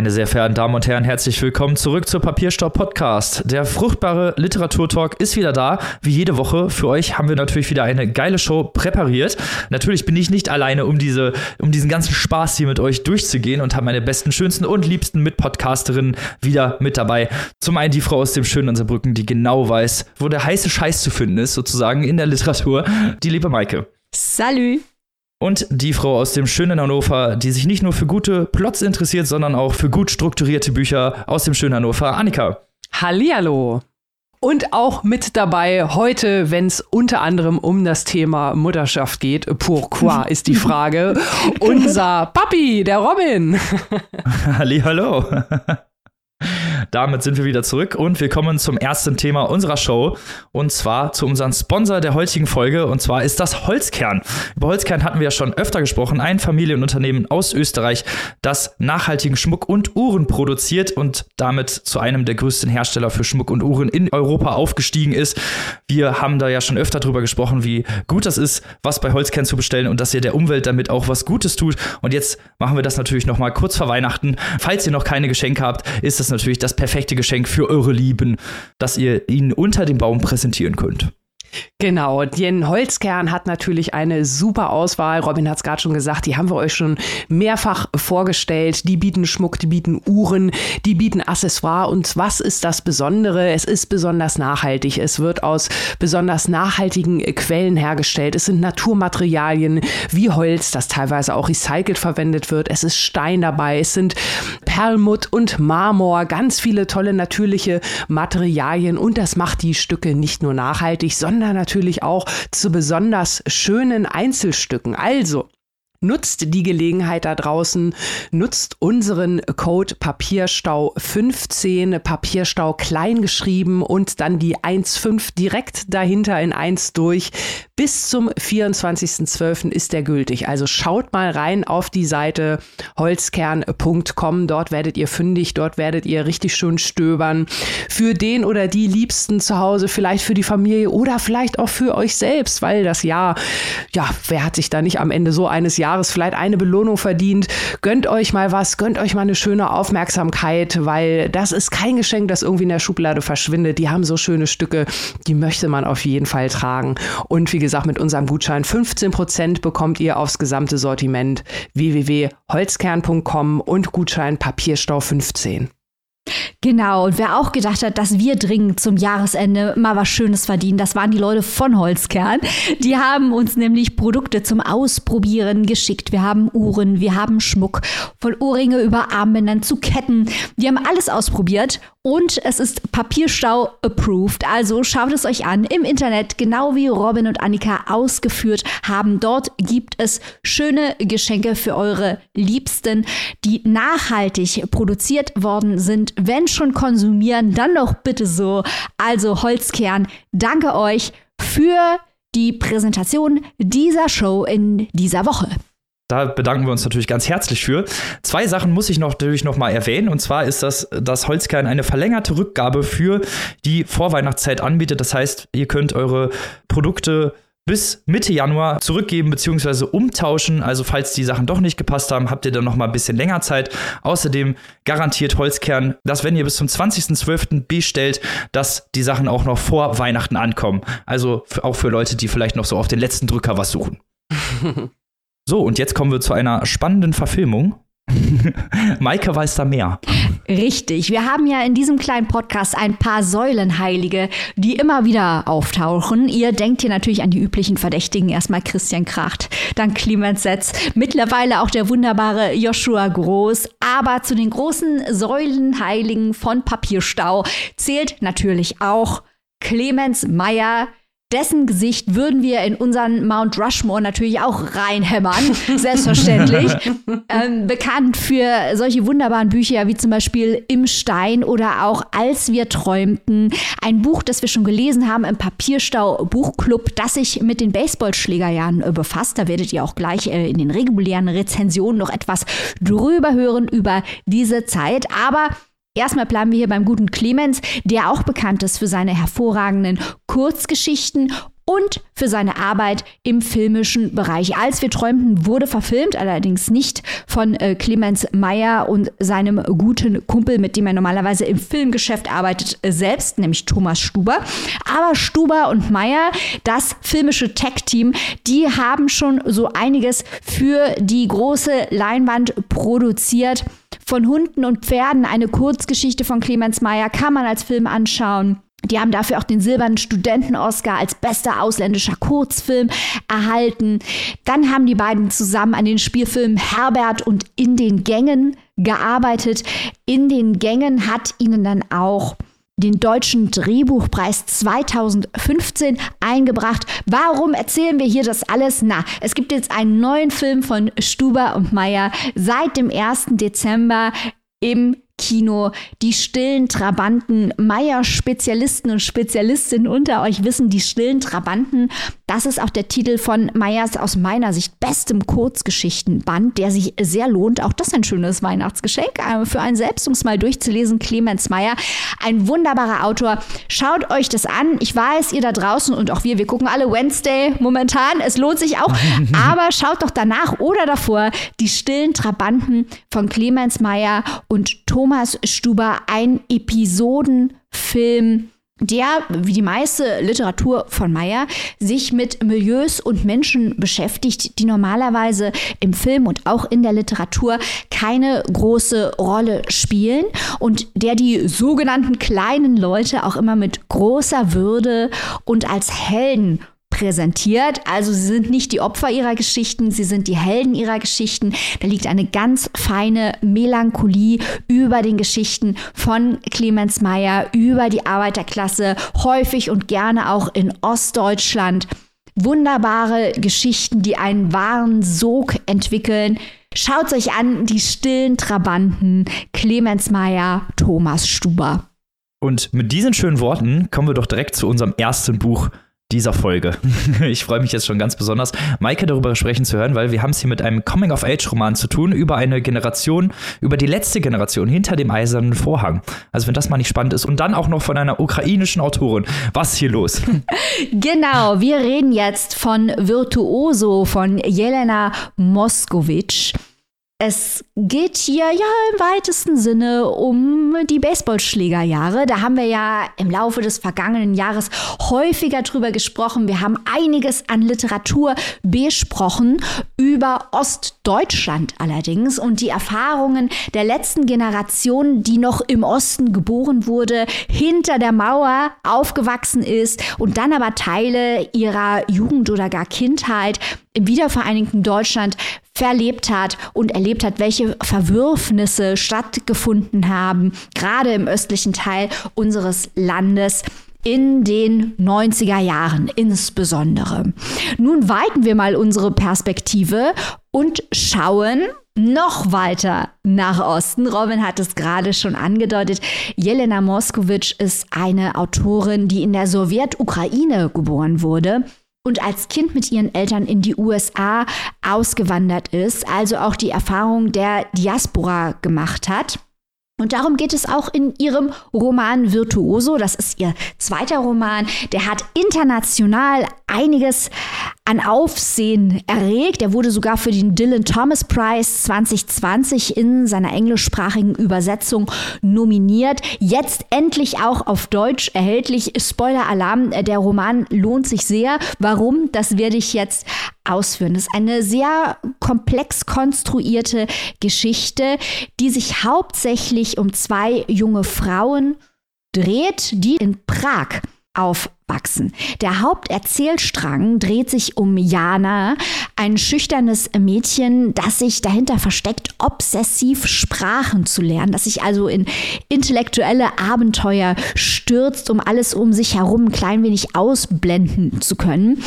Meine sehr verehrten Damen und Herren, herzlich willkommen zurück zur Papierstaub Podcast. Der fruchtbare Literaturtalk ist wieder da. Wie jede Woche für euch haben wir natürlich wieder eine geile Show präpariert. Natürlich bin ich nicht alleine, um diese, um diesen ganzen Spaß hier mit euch durchzugehen und habe meine besten, schönsten und liebsten Mitpodcasterinnen wieder mit dabei. Zum einen die Frau aus dem schönen Unterbrücken, die genau weiß, wo der heiße Scheiß zu finden ist, sozusagen in der Literatur. Die liebe Maike. Salut. Und die Frau aus dem schönen Hannover, die sich nicht nur für gute Plots interessiert, sondern auch für gut strukturierte Bücher aus dem schönen Hannover, Annika. Hallihallo. Und auch mit dabei heute, wenn es unter anderem um das Thema Mutterschaft geht. Pourquoi ist die Frage. Unser Papi, der Robin. Hallihallo. Damit sind wir wieder zurück und wir kommen zum ersten Thema unserer Show und zwar zu unserem Sponsor der heutigen Folge und zwar ist das Holzkern. Über Holzkern hatten wir ja schon öfter gesprochen, ein Familienunternehmen aus Österreich, das nachhaltigen Schmuck und Uhren produziert und damit zu einem der größten Hersteller für Schmuck und Uhren in Europa aufgestiegen ist. Wir haben da ja schon öfter drüber gesprochen, wie gut das ist, was bei Holzkern zu bestellen und dass ihr der Umwelt damit auch was Gutes tut und jetzt machen wir das natürlich noch mal kurz vor Weihnachten. Falls ihr noch keine Geschenke habt, ist das natürlich das perfekte Geschenk für eure Lieben, dass ihr ihnen unter dem Baum präsentieren könnt. Genau, den Holzkern hat natürlich eine super Auswahl. Robin hat es gerade schon gesagt, die haben wir euch schon mehrfach vorgestellt. Die bieten Schmuck, die bieten Uhren, die bieten Accessoire. Und was ist das Besondere? Es ist besonders nachhaltig. Es wird aus besonders nachhaltigen Quellen hergestellt. Es sind Naturmaterialien wie Holz, das teilweise auch recycelt verwendet wird. Es ist Stein dabei. Es sind Perlmutt und Marmor. Ganz viele tolle natürliche Materialien. Und das macht die Stücke nicht nur nachhaltig, sondern natürlich auch zu besonders schönen Einzelstücken. Also, Nutzt die Gelegenheit da draußen, nutzt unseren Code Papierstau 15, Papierstau klein geschrieben und dann die 1,5 direkt dahinter in 1 durch. Bis zum 24.12. ist der gültig. Also schaut mal rein auf die Seite holzkern.com. Dort werdet ihr fündig, dort werdet ihr richtig schön stöbern. Für den oder die Liebsten zu Hause, vielleicht für die Familie oder vielleicht auch für euch selbst, weil das Jahr, ja, wer hat sich da nicht am Ende so eines Jahres Jahres vielleicht eine Belohnung verdient. Gönnt euch mal was, gönnt euch mal eine schöne Aufmerksamkeit, weil das ist kein Geschenk, das irgendwie in der Schublade verschwindet. Die haben so schöne Stücke, die möchte man auf jeden Fall tragen. Und wie gesagt, mit unserem Gutschein 15% bekommt ihr aufs gesamte Sortiment www.holzkern.com und Gutschein Papierstau 15. Genau, und wer auch gedacht hat, dass wir dringend zum Jahresende mal was Schönes verdienen, das waren die Leute von Holzkern. Die haben uns nämlich Produkte zum Ausprobieren geschickt. Wir haben Uhren, wir haben Schmuck, von Ohrringe über Armbändern zu Ketten. Wir haben alles ausprobiert und es ist Papierstau approved. Also schaut es euch an im Internet, genau wie Robin und Annika ausgeführt haben. Dort gibt es schöne Geschenke für eure Liebsten, die nachhaltig produziert worden sind. Wenn schon konsumieren, dann doch bitte so. Also Holzkern, danke euch für die Präsentation dieser Show in dieser Woche. Da bedanken wir uns natürlich ganz herzlich für. Zwei Sachen muss ich noch, natürlich noch mal erwähnen. Und zwar ist das, dass Holzkern eine verlängerte Rückgabe für die Vorweihnachtszeit anbietet. Das heißt, ihr könnt eure Produkte bis Mitte Januar zurückgeben bzw. umtauschen. Also falls die Sachen doch nicht gepasst haben, habt ihr dann noch mal ein bisschen länger Zeit. Außerdem garantiert Holzkern, dass wenn ihr bis zum 20.12. bestellt, dass die Sachen auch noch vor Weihnachten ankommen. Also auch für Leute, die vielleicht noch so auf den letzten Drücker was suchen. So, und jetzt kommen wir zu einer spannenden Verfilmung. Maike weiß da mehr. Richtig. Wir haben ja in diesem kleinen Podcast ein paar Säulenheilige, die immer wieder auftauchen. Ihr denkt hier natürlich an die üblichen Verdächtigen. Erstmal Christian Kracht, dann Clemens Setz, mittlerweile auch der wunderbare Joshua Groß. Aber zu den großen Säulenheiligen von Papierstau zählt natürlich auch Clemens Meyer, dessen Gesicht würden wir in unseren Mount Rushmore natürlich auch reinhämmern, selbstverständlich. ähm, bekannt für solche wunderbaren Bücher wie zum Beispiel Im Stein oder auch Als wir träumten. Ein Buch, das wir schon gelesen haben im Papierstau Buchclub, das sich mit den Baseballschlägerjahren äh, befasst. Da werdet ihr auch gleich äh, in den regulären Rezensionen noch etwas drüber hören über diese Zeit. Aber Erstmal bleiben wir hier beim guten Clemens, der auch bekannt ist für seine hervorragenden Kurzgeschichten und für seine Arbeit im filmischen Bereich. Als wir träumten, wurde verfilmt, allerdings nicht von äh, Clemens Meyer und seinem guten Kumpel, mit dem er normalerweise im Filmgeschäft arbeitet, äh, selbst, nämlich Thomas Stuber. Aber Stuber und Meyer, das filmische Tech-Team, die haben schon so einiges für die große Leinwand produziert. Von Hunden und Pferden, eine Kurzgeschichte von Clemens Meyer, kann man als Film anschauen. Die haben dafür auch den Silbernen Studenten-Oscar als bester ausländischer Kurzfilm erhalten. Dann haben die beiden zusammen an den Spielfilmen Herbert und In den Gängen gearbeitet. In den Gängen hat ihnen dann auch den Deutschen Drehbuchpreis 2015 eingebracht. Warum erzählen wir hier das alles? Na, es gibt jetzt einen neuen Film von Stuber und Meyer seit dem 1. Dezember im Kino, die stillen Trabanten, Meier-Spezialisten und Spezialistinnen unter euch wissen, die stillen Trabanten, das ist auch der Titel von Meyers aus meiner Sicht bestem Kurzgeschichtenband, der sich sehr lohnt. Auch das ein schönes Weihnachtsgeschenk äh, für einen selbst, um es mal durchzulesen. Clemens Meyer, ein wunderbarer Autor. Schaut euch das an. Ich weiß, ihr da draußen und auch wir, wir gucken alle Wednesday momentan. Es lohnt sich auch. Aber schaut doch danach oder davor die stillen Trabanten von Clemens Meyer und Thomas Stuber, ein Episodenfilm der, wie die meiste Literatur von Meyer, sich mit Milieus und Menschen beschäftigt, die normalerweise im Film und auch in der Literatur keine große Rolle spielen und der die sogenannten kleinen Leute auch immer mit großer Würde und als Helden präsentiert. Also sie sind nicht die Opfer ihrer Geschichten, sie sind die Helden ihrer Geschichten. Da liegt eine ganz feine Melancholie über den Geschichten von Clemens Meyer, über die Arbeiterklasse, häufig und gerne auch in Ostdeutschland. Wunderbare Geschichten, die einen wahren Sog entwickeln. Schaut euch an, die stillen Trabanten, Clemens Meyer, Thomas Stuber. Und mit diesen schönen Worten kommen wir doch direkt zu unserem ersten Buch dieser Folge. Ich freue mich jetzt schon ganz besonders, Maike darüber sprechen zu hören, weil wir haben es hier mit einem Coming-of-Age-Roman zu tun, über eine Generation, über die letzte Generation hinter dem eisernen Vorhang. Also wenn das mal nicht spannend ist. Und dann auch noch von einer ukrainischen Autorin. Was ist hier los? Genau, wir reden jetzt von Virtuoso von Jelena Moskowitsch. Es geht hier ja im weitesten Sinne um die Baseballschlägerjahre. Da haben wir ja im Laufe des vergangenen Jahres häufiger drüber gesprochen. Wir haben einiges an Literatur besprochen über Ostdeutschland allerdings und die Erfahrungen der letzten Generation, die noch im Osten geboren wurde, hinter der Mauer aufgewachsen ist und dann aber Teile ihrer Jugend oder gar Kindheit im wiedervereinigten Deutschland verlebt hat und erlebt hat, welche Verwürfnisse stattgefunden haben, gerade im östlichen Teil unseres Landes in den 90er Jahren insbesondere. Nun weiten wir mal unsere Perspektive und schauen noch weiter nach Osten. Robin hat es gerade schon angedeutet. Jelena Moskowitsch ist eine Autorin, die in der Sowjetukraine geboren wurde und als Kind mit ihren Eltern in die USA ausgewandert ist, also auch die Erfahrung der Diaspora gemacht hat. Und darum geht es auch in ihrem Roman Virtuoso. Das ist ihr zweiter Roman. Der hat international einiges an Aufsehen erregt. Er wurde sogar für den Dylan Thomas Prize 2020 in seiner englischsprachigen Übersetzung nominiert. Jetzt endlich auch auf Deutsch erhältlich. Spoiler-Alarm, der Roman lohnt sich sehr. Warum? Das werde ich jetzt ausführen. Das ist eine sehr komplex konstruierte Geschichte, die sich hauptsächlich um zwei junge Frauen dreht, die in Prag aufwachsen. Der Haupterzählstrang dreht sich um Jana, ein schüchternes Mädchen, das sich dahinter versteckt, obsessiv Sprachen zu lernen, das sich also in intellektuelle Abenteuer stürzt, um alles um sich herum ein klein wenig ausblenden zu können.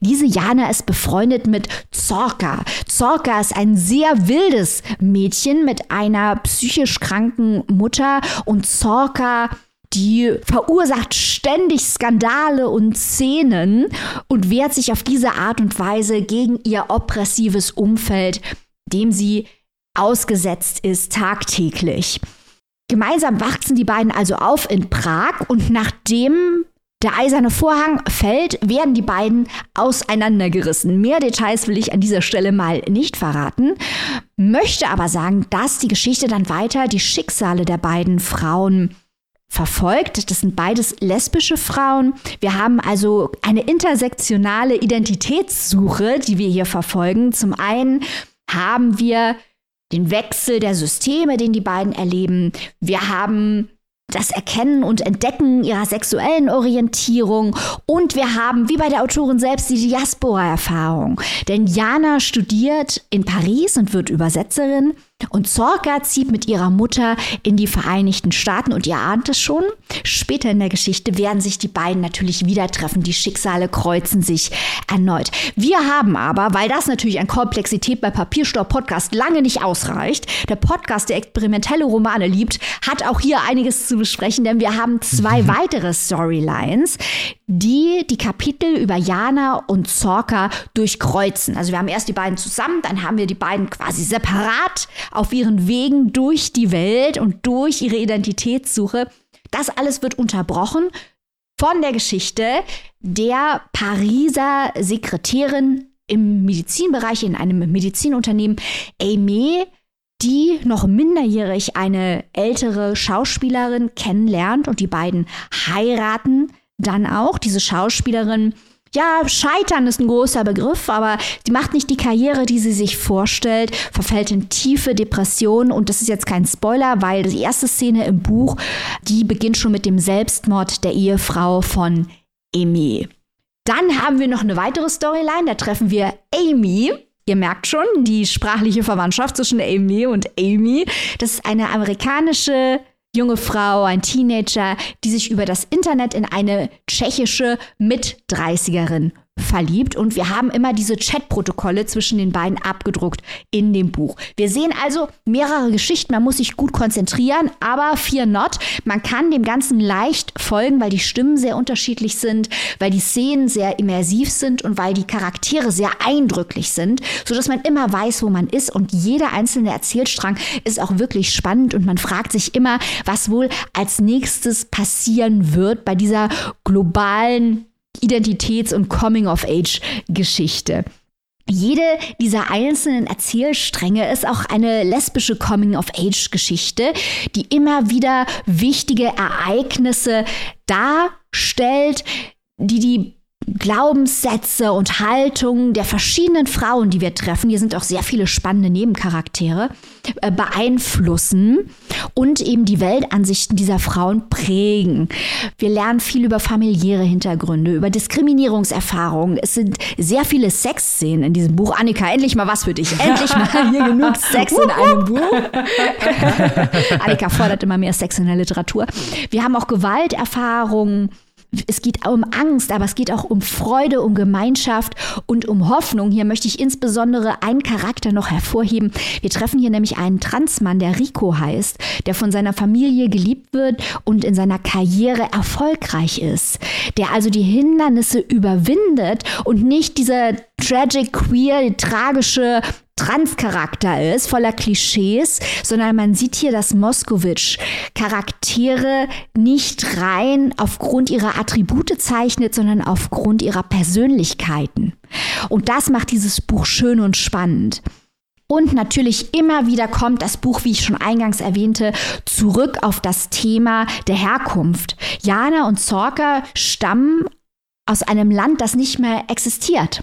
Diese Jana ist befreundet mit Zorka. Zorka ist ein sehr wildes Mädchen mit einer psychisch kranken Mutter und Zorka die verursacht ständig Skandale und Szenen und wehrt sich auf diese Art und Weise gegen ihr oppressives Umfeld, dem sie ausgesetzt ist tagtäglich. Gemeinsam wachsen die beiden also auf in Prag und nachdem der eiserne Vorhang fällt, werden die beiden auseinandergerissen. Mehr Details will ich an dieser Stelle mal nicht verraten, möchte aber sagen, dass die Geschichte dann weiter die Schicksale der beiden Frauen verfolgt. Das sind beides lesbische Frauen. Wir haben also eine intersektionale Identitätssuche, die wir hier verfolgen. Zum einen haben wir den Wechsel der Systeme, den die beiden erleben. Wir haben das Erkennen und Entdecken ihrer sexuellen Orientierung und wir haben, wie bei der Autorin selbst, die Diaspora-Erfahrung. Denn Jana studiert in Paris und wird Übersetzerin und Zorka zieht mit ihrer Mutter in die Vereinigten Staaten und ihr ahnt es schon. Später in der Geschichte werden sich die beiden natürlich wieder treffen. Die Schicksale kreuzen sich erneut. Wir haben aber, weil das natürlich an Komplexität bei Papierstopp Podcast lange nicht ausreicht, der Podcast, der experimentelle Romane liebt, hat auch hier einiges zu besprechen, denn wir haben zwei weitere Storylines, die die Kapitel über Jana und Zorka durchkreuzen. Also wir haben erst die beiden zusammen, dann haben wir die beiden quasi separat auf ihren Wegen durch die Welt und durch ihre Identitätssuche. Das alles wird unterbrochen von der Geschichte der Pariser Sekretärin im Medizinbereich in einem Medizinunternehmen, Aimee, die noch minderjährig eine ältere Schauspielerin kennenlernt und die beiden heiraten dann auch. Diese Schauspielerin ja, scheitern ist ein großer Begriff, aber die macht nicht die Karriere, die sie sich vorstellt, verfällt in tiefe Depressionen und das ist jetzt kein Spoiler, weil die erste Szene im Buch, die beginnt schon mit dem Selbstmord der Ehefrau von Amy. Dann haben wir noch eine weitere Storyline, da treffen wir Amy, Ihr merkt schon, die sprachliche Verwandtschaft zwischen Amy und Amy. Das ist eine amerikanische junge Frau, ein Teenager, die sich über das Internet in eine tschechische Mit-30erin verliebt und wir haben immer diese Chatprotokolle zwischen den beiden abgedruckt in dem Buch. Wir sehen also mehrere Geschichten, man muss sich gut konzentrieren, aber fear not, man kann dem Ganzen leicht folgen, weil die Stimmen sehr unterschiedlich sind, weil die Szenen sehr immersiv sind und weil die Charaktere sehr eindrücklich sind, sodass man immer weiß, wo man ist und jeder einzelne Erzählstrang ist auch wirklich spannend und man fragt sich immer, was wohl als nächstes passieren wird bei dieser globalen Identitäts- und Coming-of-Age-Geschichte. Jede dieser einzelnen Erzählstränge ist auch eine lesbische Coming-of-Age-Geschichte, die immer wieder wichtige Ereignisse darstellt, die die Glaubenssätze und Haltungen der verschiedenen Frauen, die wir treffen, hier sind auch sehr viele spannende Nebencharaktere, äh, beeinflussen und eben die Weltansichten dieser Frauen prägen. Wir lernen viel über familiäre Hintergründe, über Diskriminierungserfahrungen. Es sind sehr viele Sexszenen in diesem Buch. Annika, endlich mal was für dich. Endlich mal hier genug Sex in einem Buch. Annika fordert immer mehr Sex in der Literatur. Wir haben auch Gewalterfahrungen es geht um Angst, aber es geht auch um Freude, um Gemeinschaft und um Hoffnung. Hier möchte ich insbesondere einen Charakter noch hervorheben. Wir treffen hier nämlich einen Transmann, der Rico heißt, der von seiner Familie geliebt wird und in seiner Karriere erfolgreich ist, der also die Hindernisse überwindet und nicht dieser tragic, queer, tragische Transcharakter ist, voller Klischees, sondern man sieht hier, dass Moskowitsch Charaktere nicht rein aufgrund ihrer Attribute zeichnet, sondern aufgrund ihrer Persönlichkeiten. Und das macht dieses Buch schön und spannend. Und natürlich immer wieder kommt das Buch, wie ich schon eingangs erwähnte, zurück auf das Thema der Herkunft. Jana und Zorka stammen aus einem Land, das nicht mehr existiert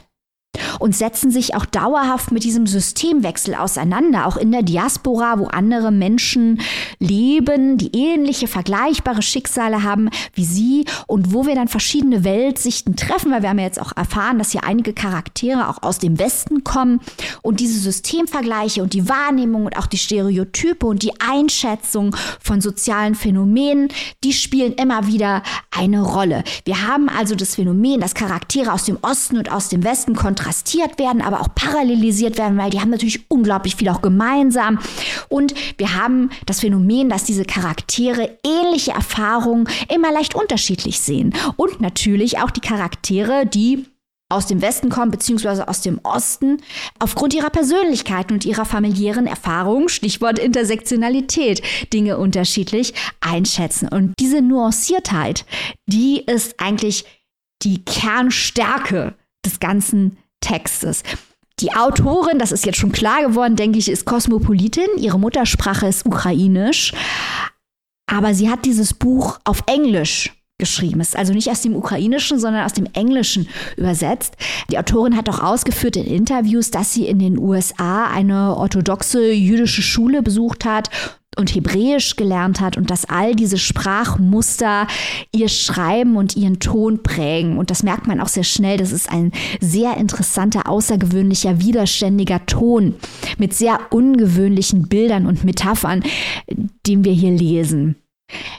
und setzen sich auch dauerhaft mit diesem Systemwechsel auseinander, auch in der Diaspora, wo andere Menschen leben, die ähnliche, vergleichbare Schicksale haben wie sie und wo wir dann verschiedene Weltsichten treffen, weil wir haben ja jetzt auch erfahren, dass hier einige Charaktere auch aus dem Westen kommen und diese Systemvergleiche und die Wahrnehmung und auch die Stereotype und die Einschätzung von sozialen Phänomenen, die spielen immer wieder eine Rolle. Wir haben also das Phänomen, dass Charaktere aus dem Osten und aus dem Westen kontrastieren kontrastiert werden, aber auch parallelisiert werden, weil die haben natürlich unglaublich viel auch gemeinsam. Und wir haben das Phänomen, dass diese Charaktere ähnliche Erfahrungen immer leicht unterschiedlich sehen. Und natürlich auch die Charaktere, die aus dem Westen kommen, beziehungsweise aus dem Osten, aufgrund ihrer Persönlichkeit und ihrer familiären Erfahrungen, Stichwort Intersektionalität, Dinge unterschiedlich einschätzen. Und diese Nuanciertheit, die ist eigentlich die Kernstärke des ganzen Textes. Die Autorin, das ist jetzt schon klar geworden, denke ich, ist Kosmopolitin. Ihre Muttersprache ist ukrainisch. Aber sie hat dieses Buch auf Englisch geschrieben ist. Also nicht aus dem Ukrainischen, sondern aus dem Englischen übersetzt. Die Autorin hat auch ausgeführt in Interviews, dass sie in den USA eine orthodoxe jüdische Schule besucht hat und Hebräisch gelernt hat und dass all diese Sprachmuster ihr Schreiben und ihren Ton prägen. Und das merkt man auch sehr schnell. Das ist ein sehr interessanter, außergewöhnlicher, widerständiger Ton mit sehr ungewöhnlichen Bildern und Metaphern, den wir hier lesen.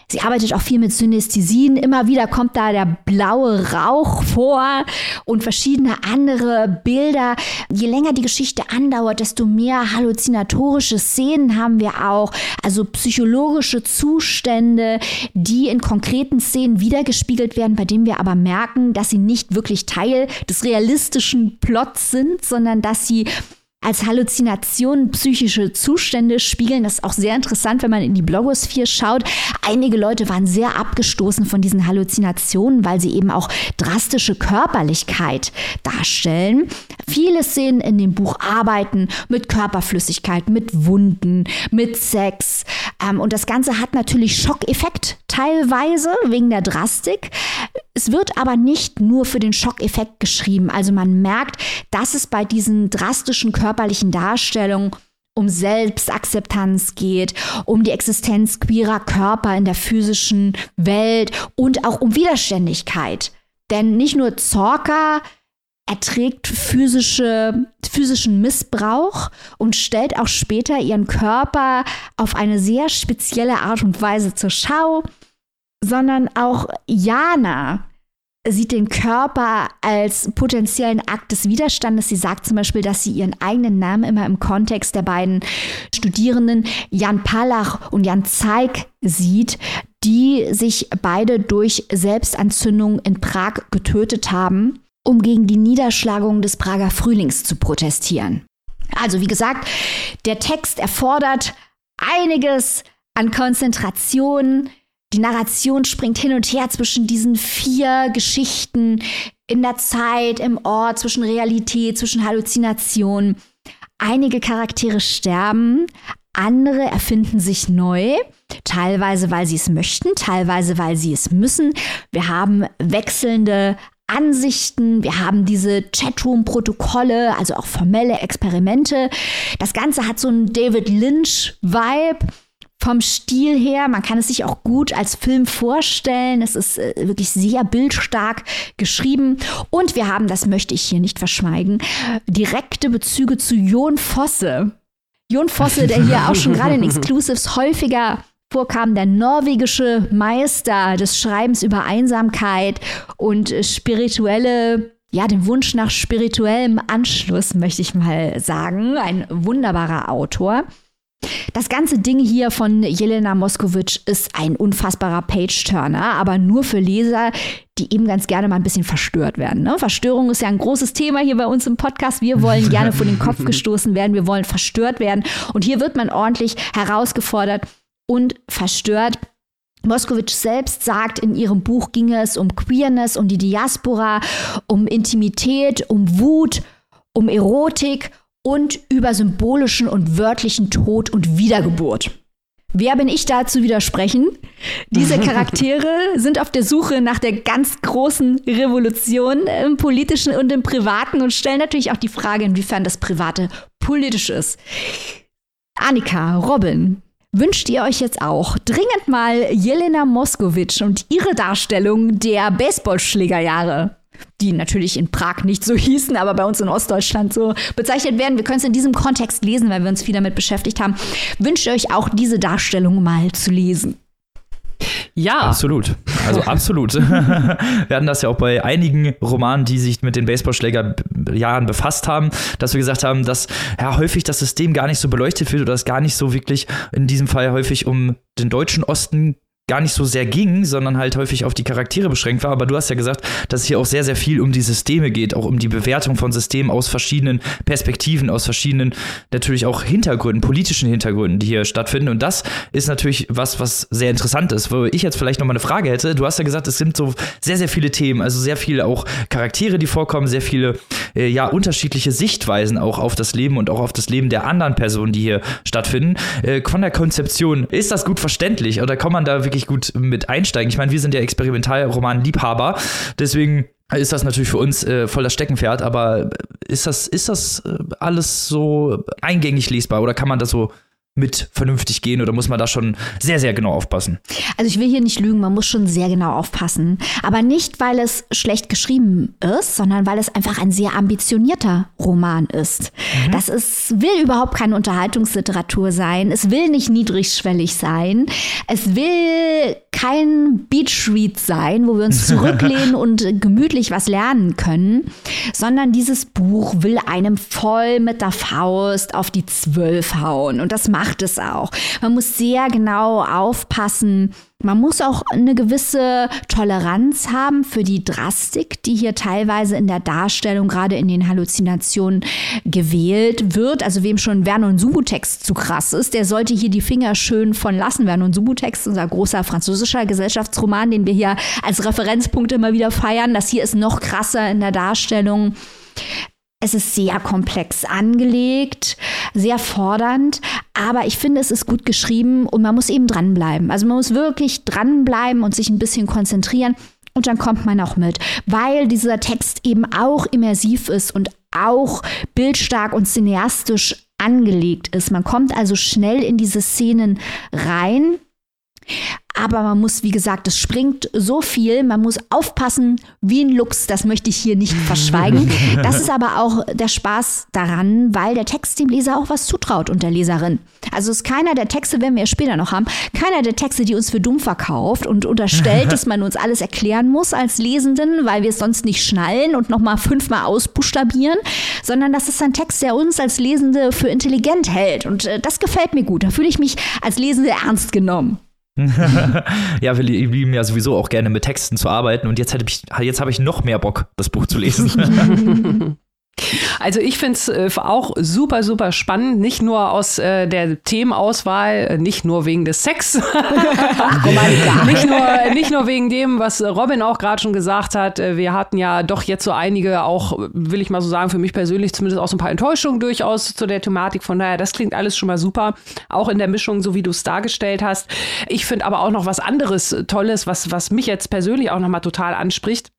Sie arbeitet auch viel mit Synästhesien. Immer wieder kommt da der blaue Rauch vor und verschiedene andere Bilder. Je länger die Geschichte andauert, desto mehr halluzinatorische Szenen haben wir auch. Also psychologische Zustände, die in konkreten Szenen wiedergespiegelt werden, bei denen wir aber merken, dass sie nicht wirklich Teil des realistischen Plots sind, sondern dass sie als Halluzinationen psychische Zustände spiegeln. Das ist auch sehr interessant, wenn man in die Blogosphäre schaut. Einige Leute waren sehr abgestoßen von diesen Halluzinationen, weil sie eben auch drastische Körperlichkeit darstellen. Viele Szenen in dem Buch arbeiten mit Körperflüssigkeit, mit Wunden, mit Sex. Ähm, und das Ganze hat natürlich Schockeffekt teilweise wegen der Drastik. Es wird aber nicht nur für den Schockeffekt geschrieben. Also man merkt, dass es bei diesen drastischen körperlichen Darstellungen um Selbstakzeptanz geht, um die Existenz queerer Körper in der physischen Welt und auch um Widerständigkeit. Denn nicht nur Zorka erträgt physische, physischen Missbrauch und stellt auch später ihren Körper auf eine sehr spezielle Art und Weise zur Schau, sondern auch Jana sieht den Körper als potenziellen Akt des Widerstandes. Sie sagt zum Beispiel, dass sie ihren eigenen Namen immer im Kontext der beiden Studierenden Jan Palach und Jan Zeig sieht, die sich beide durch Selbstanzündung in Prag getötet haben, um gegen die Niederschlagung des Prager Frühlings zu protestieren. Also wie gesagt, der Text erfordert einiges an Konzentration, die Narration springt hin und her zwischen diesen vier Geschichten in der Zeit, im Ort, zwischen Realität, zwischen Halluzination. Einige Charaktere sterben, andere erfinden sich neu, teilweise weil sie es möchten, teilweise weil sie es müssen. Wir haben wechselnde Ansichten, wir haben diese Chatroom-Protokolle, also auch formelle Experimente. Das Ganze hat so einen David Lynch-Vibe vom Stil her. Man kann es sich auch gut als Film vorstellen. Es ist äh, wirklich sehr bildstark geschrieben. Und wir haben, das möchte ich hier nicht verschweigen, direkte Bezüge zu Jon Fosse. Jon Fosse, der hier auch schon gerade in Exclusives häufiger vorkam, der norwegische Meister des Schreibens über Einsamkeit und spirituelle ja, den Wunsch nach spirituellem Anschluss, möchte ich mal sagen. Ein wunderbarer Autor. Das ganze Ding hier von Jelena Moskowitsch ist ein unfassbarer Page-Turner, aber nur für Leser, die eben ganz gerne mal ein bisschen verstört werden. Ne? Verstörung ist ja ein großes Thema hier bei uns im Podcast. Wir wollen gerne vor den Kopf gestoßen werden, wir wollen verstört werden. Und hier wird man ordentlich herausgefordert und verstört. Moskowitsch selbst sagt, in ihrem Buch ginge es um Queerness, um die Diaspora, um Intimität, um Wut, um Erotik und über symbolischen und wörtlichen Tod und Wiedergeburt. Wer bin ich da zu widersprechen? Diese Charaktere sind auf der Suche nach der ganz großen Revolution im politischen und im privaten und stellen natürlich auch die Frage, inwiefern das Private politisch ist. Annika, Robin, wünscht ihr euch jetzt auch dringend mal Jelena Moskowitsch und ihre Darstellung der Baseballschlägerjahre? Die natürlich in Prag nicht so hießen, aber bei uns in Ostdeutschland so bezeichnet werden. Wir können es in diesem Kontext lesen, weil wir uns viel damit beschäftigt haben. Wünscht ihr euch auch diese Darstellung mal zu lesen? Ja. Absolut. Also absolut. wir hatten das ja auch bei einigen Romanen, die sich mit den Baseballschlägerjahren befasst haben, dass wir gesagt haben, dass ja häufig das System gar nicht so beleuchtet wird oder es gar nicht so wirklich in diesem Fall häufig um den deutschen Osten gar nicht so sehr ging, sondern halt häufig auf die Charaktere beschränkt war. Aber du hast ja gesagt, dass es hier auch sehr, sehr viel um die Systeme geht, auch um die Bewertung von Systemen aus verschiedenen Perspektiven, aus verschiedenen natürlich auch Hintergründen, politischen Hintergründen, die hier stattfinden. Und das ist natürlich was, was sehr interessant ist, wo ich jetzt vielleicht noch mal eine Frage hätte. Du hast ja gesagt, es sind so sehr, sehr viele Themen, also sehr viele auch Charaktere, die vorkommen, sehr viele äh, ja unterschiedliche Sichtweisen auch auf das Leben und auch auf das Leben der anderen Personen, die hier stattfinden. Äh, von der Konzeption, ist das gut verständlich oder kann man da wirklich wirklich gut mit einsteigen. Ich meine, wir sind ja Experimentalroman-Liebhaber, deswegen ist das natürlich für uns äh, voll das Steckenpferd, aber ist das, ist das äh, alles so eingängig lesbar oder kann man das so mit vernünftig gehen oder muss man da schon sehr, sehr genau aufpassen? Also ich will hier nicht lügen, man muss schon sehr genau aufpassen. Aber nicht, weil es schlecht geschrieben ist, sondern weil es einfach ein sehr ambitionierter Roman ist. Mhm. Das ist, will überhaupt keine Unterhaltungsliteratur sein. Es will nicht niedrigschwellig sein. Es will kein Beachread sein, wo wir uns zurücklehnen und gemütlich was lernen können, sondern dieses Buch will einem voll mit der Faust auf die Zwölf hauen. Und das macht macht es auch. Man muss sehr genau aufpassen. Man muss auch eine gewisse Toleranz haben für die Drastik, die hier teilweise in der Darstellung, gerade in den Halluzinationen, gewählt wird. Also wem schon Vernon Subutex zu krass ist, der sollte hier die Finger schön von lassen. Vernon Subutex, unser großer französischer Gesellschaftsroman, den wir hier als Referenzpunkt immer wieder feiern. Das hier ist noch krasser in der Darstellung. Es ist sehr komplex angelegt, sehr fordernd, aber ich finde, es ist gut geschrieben und man muss eben dranbleiben. Also man muss wirklich dranbleiben und sich ein bisschen konzentrieren und dann kommt man auch mit, weil dieser Text eben auch immersiv ist und auch bildstark und cineastisch angelegt ist. Man kommt also schnell in diese Szenen rein aber man muss, wie gesagt, es springt so viel, man muss aufpassen wie ein Lux, das möchte ich hier nicht verschweigen. Das ist aber auch der Spaß daran, weil der Text dem Leser auch was zutraut und der Leserin. Also ist keiner der Texte, wenn wir ja später noch haben, keiner der Texte, die uns für dumm verkauft und unterstellt, dass man uns alles erklären muss als Lesenden, weil wir es sonst nicht schnallen und nochmal fünfmal ausbuchstabieren, sondern das ist ein Text, der uns als Lesende für intelligent hält. Und äh, das gefällt mir gut. Da fühle ich mich als Lesende ernst genommen. ja, wir lieben ja sowieso auch gerne mit Texten zu arbeiten und jetzt, hätte ich, jetzt habe ich noch mehr Bock, das Buch zu lesen. Also ich finde es äh, auch super, super spannend, nicht nur aus äh, der Themenauswahl, äh, nicht nur wegen des Sex, nicht, nur, nicht nur wegen dem, was Robin auch gerade schon gesagt hat. Äh, wir hatten ja doch jetzt so einige, auch will ich mal so sagen, für mich persönlich zumindest auch so ein paar Enttäuschungen durchaus zu der Thematik. Von daher, das klingt alles schon mal super, auch in der Mischung, so wie du es dargestellt hast. Ich finde aber auch noch was anderes Tolles, was, was mich jetzt persönlich auch nochmal total anspricht.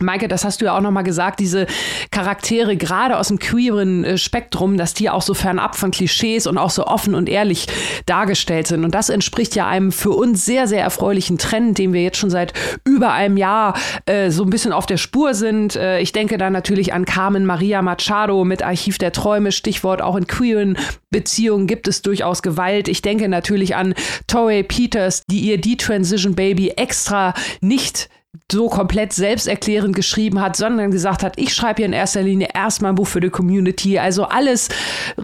Maike, das hast du ja auch nochmal gesagt, diese Charaktere gerade aus dem queeren äh, Spektrum, dass die auch so fernab von Klischees und auch so offen und ehrlich dargestellt sind. Und das entspricht ja einem für uns sehr, sehr erfreulichen Trend, den wir jetzt schon seit über einem Jahr äh, so ein bisschen auf der Spur sind. Äh, ich denke da natürlich an Carmen Maria Machado mit Archiv der Träume, Stichwort auch in queeren Beziehungen gibt es durchaus Gewalt. Ich denke natürlich an Torrey Peters, die ihr D-Transition Baby extra nicht so komplett selbsterklärend geschrieben hat, sondern gesagt hat, ich schreibe hier in erster Linie erstmal ein Buch für die Community. Also alles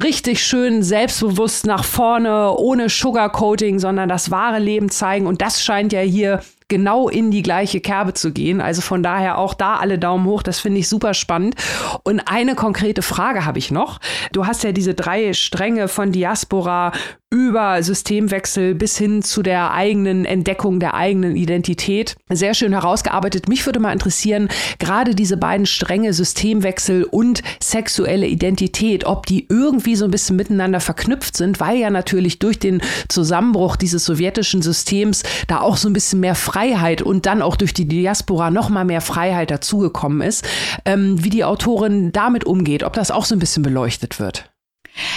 richtig schön selbstbewusst nach vorne, ohne Sugarcoating, sondern das wahre Leben zeigen. Und das scheint ja hier genau in die gleiche Kerbe zu gehen. Also von daher auch da alle Daumen hoch. Das finde ich super spannend. Und eine konkrete Frage habe ich noch. Du hast ja diese drei Stränge von Diaspora über Systemwechsel bis hin zu der eigenen Entdeckung der eigenen Identität. Sehr schön herausgearbeitet. Mich würde mal interessieren, gerade diese beiden Stränge Systemwechsel und sexuelle Identität, ob die irgendwie so ein bisschen miteinander verknüpft sind, weil ja natürlich durch den Zusammenbruch dieses sowjetischen Systems da auch so ein bisschen mehr Freiheit und dann auch durch die Diaspora noch mal mehr Freiheit dazugekommen ist. Ähm, wie die Autorin damit umgeht, ob das auch so ein bisschen beleuchtet wird.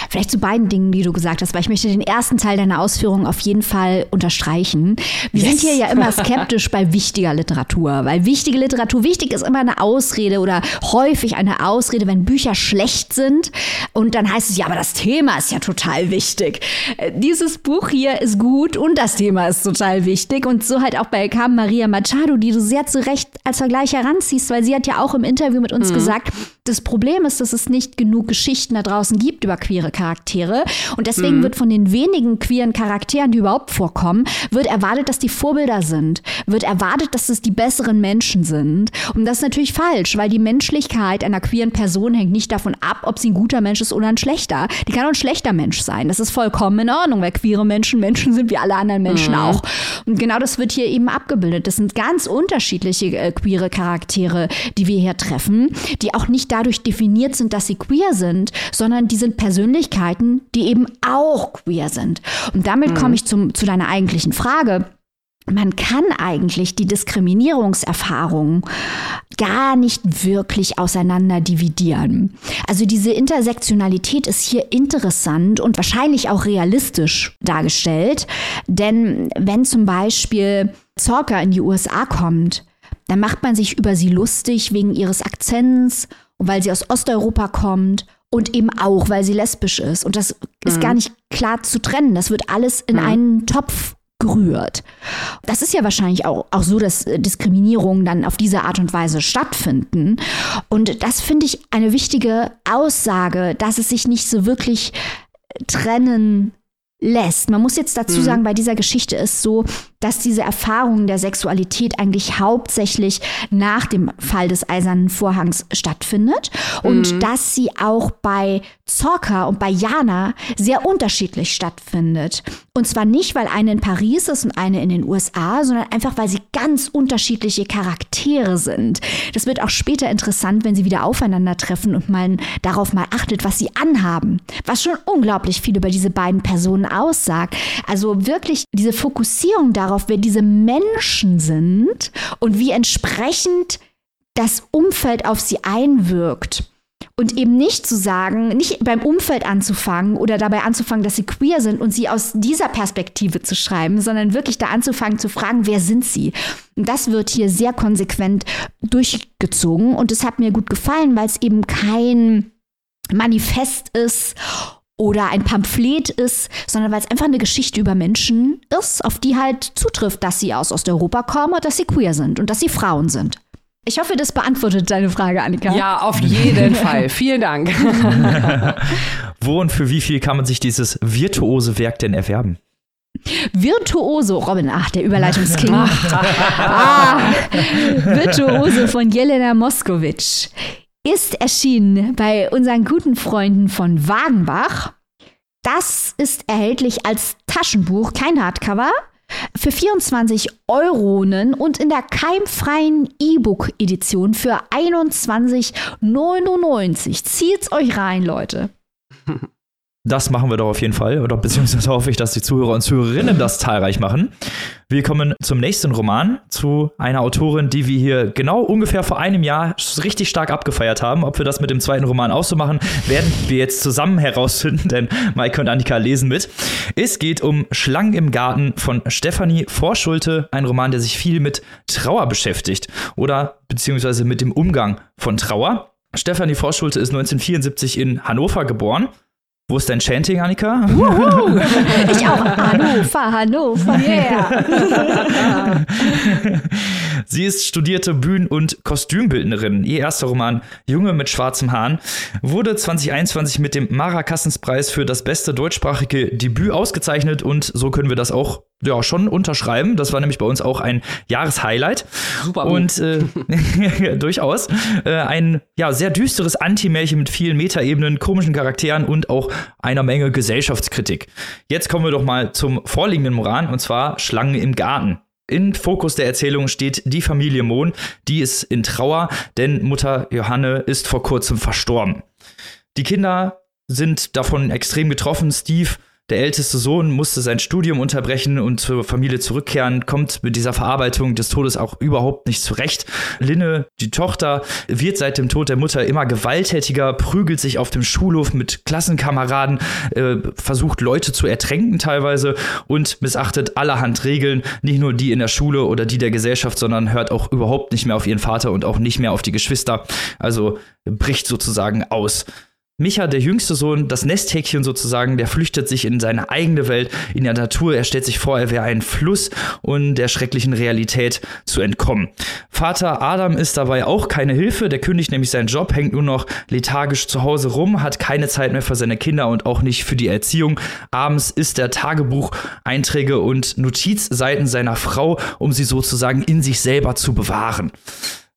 Vielleicht zu beiden Dingen, die du gesagt hast, weil ich möchte den ersten Teil deiner Ausführungen auf jeden Fall unterstreichen. Wir yes. sind hier ja immer skeptisch bei wichtiger Literatur, weil wichtige Literatur, wichtig ist immer eine Ausrede oder häufig eine Ausrede, wenn Bücher schlecht sind und dann heißt es, ja, aber das Thema ist ja total wichtig. Äh, dieses Buch hier ist gut und das Thema ist total wichtig und so halt auch bei Carmen Maria Machado, die du sehr zu Recht als Vergleich heranziehst, weil sie hat ja auch im Interview mit uns mhm. gesagt, das Problem ist, dass es nicht genug Geschichten da draußen gibt über queere Charaktere. Und deswegen mhm. wird von den wenigen queeren Charakteren, die überhaupt vorkommen, wird erwartet, dass die Vorbilder sind. Wird erwartet, dass es die besseren Menschen sind. Und das ist natürlich falsch, weil die Menschlichkeit einer queeren Person hängt nicht davon ab, ob sie ein guter Mensch ist oder ein schlechter. Die kann auch ein schlechter Mensch sein. Das ist vollkommen in Ordnung, weil queere Menschen Menschen sind wie alle anderen Menschen mhm. auch. Und genau das wird hier eben abgebildet. Das sind ganz unterschiedliche äh, queere Charaktere, die wir hier treffen, die auch nicht dadurch definiert sind, dass sie queer sind, sondern die sind Persönlichkeiten, die eben auch queer sind. Und damit mhm. komme ich zum, zu deiner eigentlichen Frage man kann eigentlich die Diskriminierungserfahrung gar nicht wirklich auseinander dividieren. Also diese Intersektionalität ist hier interessant und wahrscheinlich auch realistisch dargestellt. Denn wenn zum Beispiel Zorka in die USA kommt, dann macht man sich über sie lustig wegen ihres Akzents und weil sie aus Osteuropa kommt und eben auch, weil sie lesbisch ist. Und das mhm. ist gar nicht klar zu trennen. Das wird alles in mhm. einen Topf gerührt. Das ist ja wahrscheinlich auch, auch so, dass äh, Diskriminierungen dann auf diese Art und Weise stattfinden. Und das finde ich eine wichtige Aussage, dass es sich nicht so wirklich trennen lässt. Man muss jetzt dazu mhm. sagen, bei dieser Geschichte ist so, dass diese Erfahrung der Sexualität eigentlich hauptsächlich nach dem Fall des Eisernen Vorhangs stattfindet und mhm. dass sie auch bei Zorka und bei Jana sehr unterschiedlich stattfindet. Und zwar nicht, weil eine in Paris ist und eine in den USA, sondern einfach, weil sie ganz unterschiedliche Charaktere sind. Das wird auch später interessant, wenn sie wieder aufeinandertreffen und man darauf mal achtet, was sie anhaben. Was schon unglaublich viel über diese beiden Personen aussagt. Also wirklich diese Fokussierung darauf, wer diese Menschen sind und wie entsprechend das Umfeld auf sie einwirkt. Und eben nicht zu sagen, nicht beim Umfeld anzufangen oder dabei anzufangen, dass sie queer sind und sie aus dieser Perspektive zu schreiben, sondern wirklich da anzufangen zu fragen, wer sind sie? Und das wird hier sehr konsequent durchgezogen und es hat mir gut gefallen, weil es eben kein Manifest ist oder ein Pamphlet ist, sondern weil es einfach eine Geschichte über Menschen ist, auf die halt zutrifft, dass sie aus Osteuropa kommen und dass sie queer sind und dass sie Frauen sind. Ich hoffe, das beantwortet deine Frage, Annika. Ja, auf jeden Fall. Vielen Dank. Wo und für wie viel kann man sich dieses virtuose Werk denn erwerben? Virtuoso, Robin, ach, der Überleitungsking. ah, Virtuose von Jelena Moskowitsch ist erschienen bei unseren guten Freunden von Wagenbach. Das ist erhältlich als Taschenbuch, kein Hardcover, für 24 Euronen und in der keimfreien E-Book-Edition für 21,99. Zieht's euch rein, Leute. Das machen wir doch auf jeden Fall. Oder beziehungsweise hoffe ich, dass die Zuhörer und Zuhörerinnen das zahlreich machen. Wir kommen zum nächsten Roman, zu einer Autorin, die wir hier genau ungefähr vor einem Jahr richtig stark abgefeiert haben. Ob wir das mit dem zweiten Roman auch so machen, werden wir jetzt zusammen herausfinden, denn Maike und Annika lesen mit. Es geht um Schlangen im Garten von Stefanie Vorschulte, ein Roman, der sich viel mit Trauer beschäftigt oder beziehungsweise mit dem Umgang von Trauer. Stefanie Vorschulte ist 1974 in Hannover geboren wo ist dein Chanting, Annika? ich auch. Hannover, Hannover, yeah. Sie ist studierte Bühnen- und Kostümbildnerin. Ihr erster Roman, Junge mit schwarzem Haaren, wurde 2021 mit dem Mara Kassenspreis für das beste deutschsprachige Debüt ausgezeichnet und so können wir das auch ja, schon unterschreiben. Das war nämlich bei uns auch ein Jahreshighlight. Super. Und äh, durchaus äh, ein ja, sehr düsteres Anti-Märchen mit vielen Metaebenen, komischen Charakteren und auch einer Menge Gesellschaftskritik. Jetzt kommen wir doch mal zum vorliegenden Moran und zwar Schlangen im Garten. Im Fokus der Erzählung steht die Familie Mohn, die ist in Trauer, denn Mutter Johanne ist vor kurzem verstorben. Die Kinder sind davon extrem getroffen. Steve der älteste Sohn musste sein Studium unterbrechen und zur Familie zurückkehren, kommt mit dieser Verarbeitung des Todes auch überhaupt nicht zurecht. Linne, die Tochter, wird seit dem Tod der Mutter immer gewalttätiger, prügelt sich auf dem Schulhof mit Klassenkameraden, äh, versucht Leute zu ertränken teilweise und missachtet allerhand Regeln, nicht nur die in der Schule oder die der Gesellschaft, sondern hört auch überhaupt nicht mehr auf ihren Vater und auch nicht mehr auf die Geschwister. Also bricht sozusagen aus. Micha, der jüngste Sohn, das Nesthäkchen sozusagen, der flüchtet sich in seine eigene Welt, in der Natur. Er stellt sich vor, er wäre ein Fluss und der schrecklichen Realität zu entkommen. Vater Adam ist dabei auch keine Hilfe. Der kündigt nämlich seinen Job, hängt nur noch lethargisch zu Hause rum, hat keine Zeit mehr für seine Kinder und auch nicht für die Erziehung. Abends ist er Tagebucheinträge und Notizseiten seiner Frau, um sie sozusagen in sich selber zu bewahren.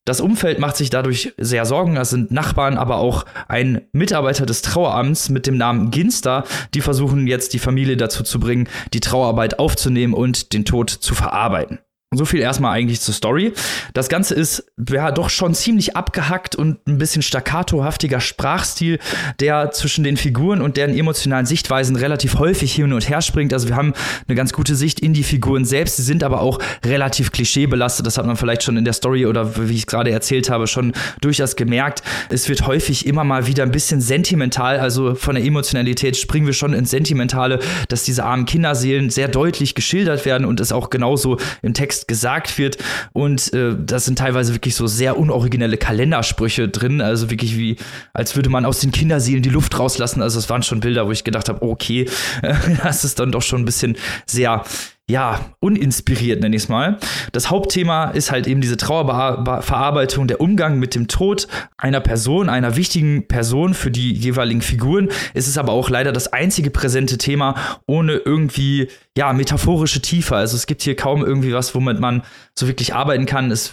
Das Umfeld macht sich dadurch sehr Sorgen. Das sind Nachbarn, aber auch ein Mitarbeiter des Traueramts mit dem Namen Ginster. Die versuchen jetzt die Familie dazu zu bringen, die Trauerarbeit aufzunehmen und den Tod zu verarbeiten. So viel erstmal eigentlich zur Story. Das Ganze ist ja doch schon ziemlich abgehackt und ein bisschen staccatohaftiger Sprachstil, der zwischen den Figuren und deren emotionalen Sichtweisen relativ häufig hin und her springt. Also wir haben eine ganz gute Sicht in die Figuren selbst. Sie sind aber auch relativ klischeebelastet. Das hat man vielleicht schon in der Story oder wie ich gerade erzählt habe, schon durchaus gemerkt. Es wird häufig immer mal wieder ein bisschen sentimental. Also von der Emotionalität springen wir schon ins Sentimentale, dass diese armen Kinderseelen sehr deutlich geschildert werden und es auch genauso im Text Text gesagt wird. Und äh, das sind teilweise wirklich so sehr unoriginelle Kalendersprüche drin. Also wirklich wie, als würde man aus den Kinderseelen die Luft rauslassen. Also es waren schon Bilder, wo ich gedacht habe, okay, das ist dann doch schon ein bisschen sehr ja, uninspiriert, nenne ich es mal. Das Hauptthema ist halt eben diese Trauerverarbeitung, der Umgang mit dem Tod einer Person, einer wichtigen Person für die jeweiligen Figuren. Es ist aber auch leider das einzige präsente Thema ohne irgendwie ja, metaphorische Tiefe. Also es gibt hier kaum irgendwie was, womit man so wirklich arbeiten kann. Es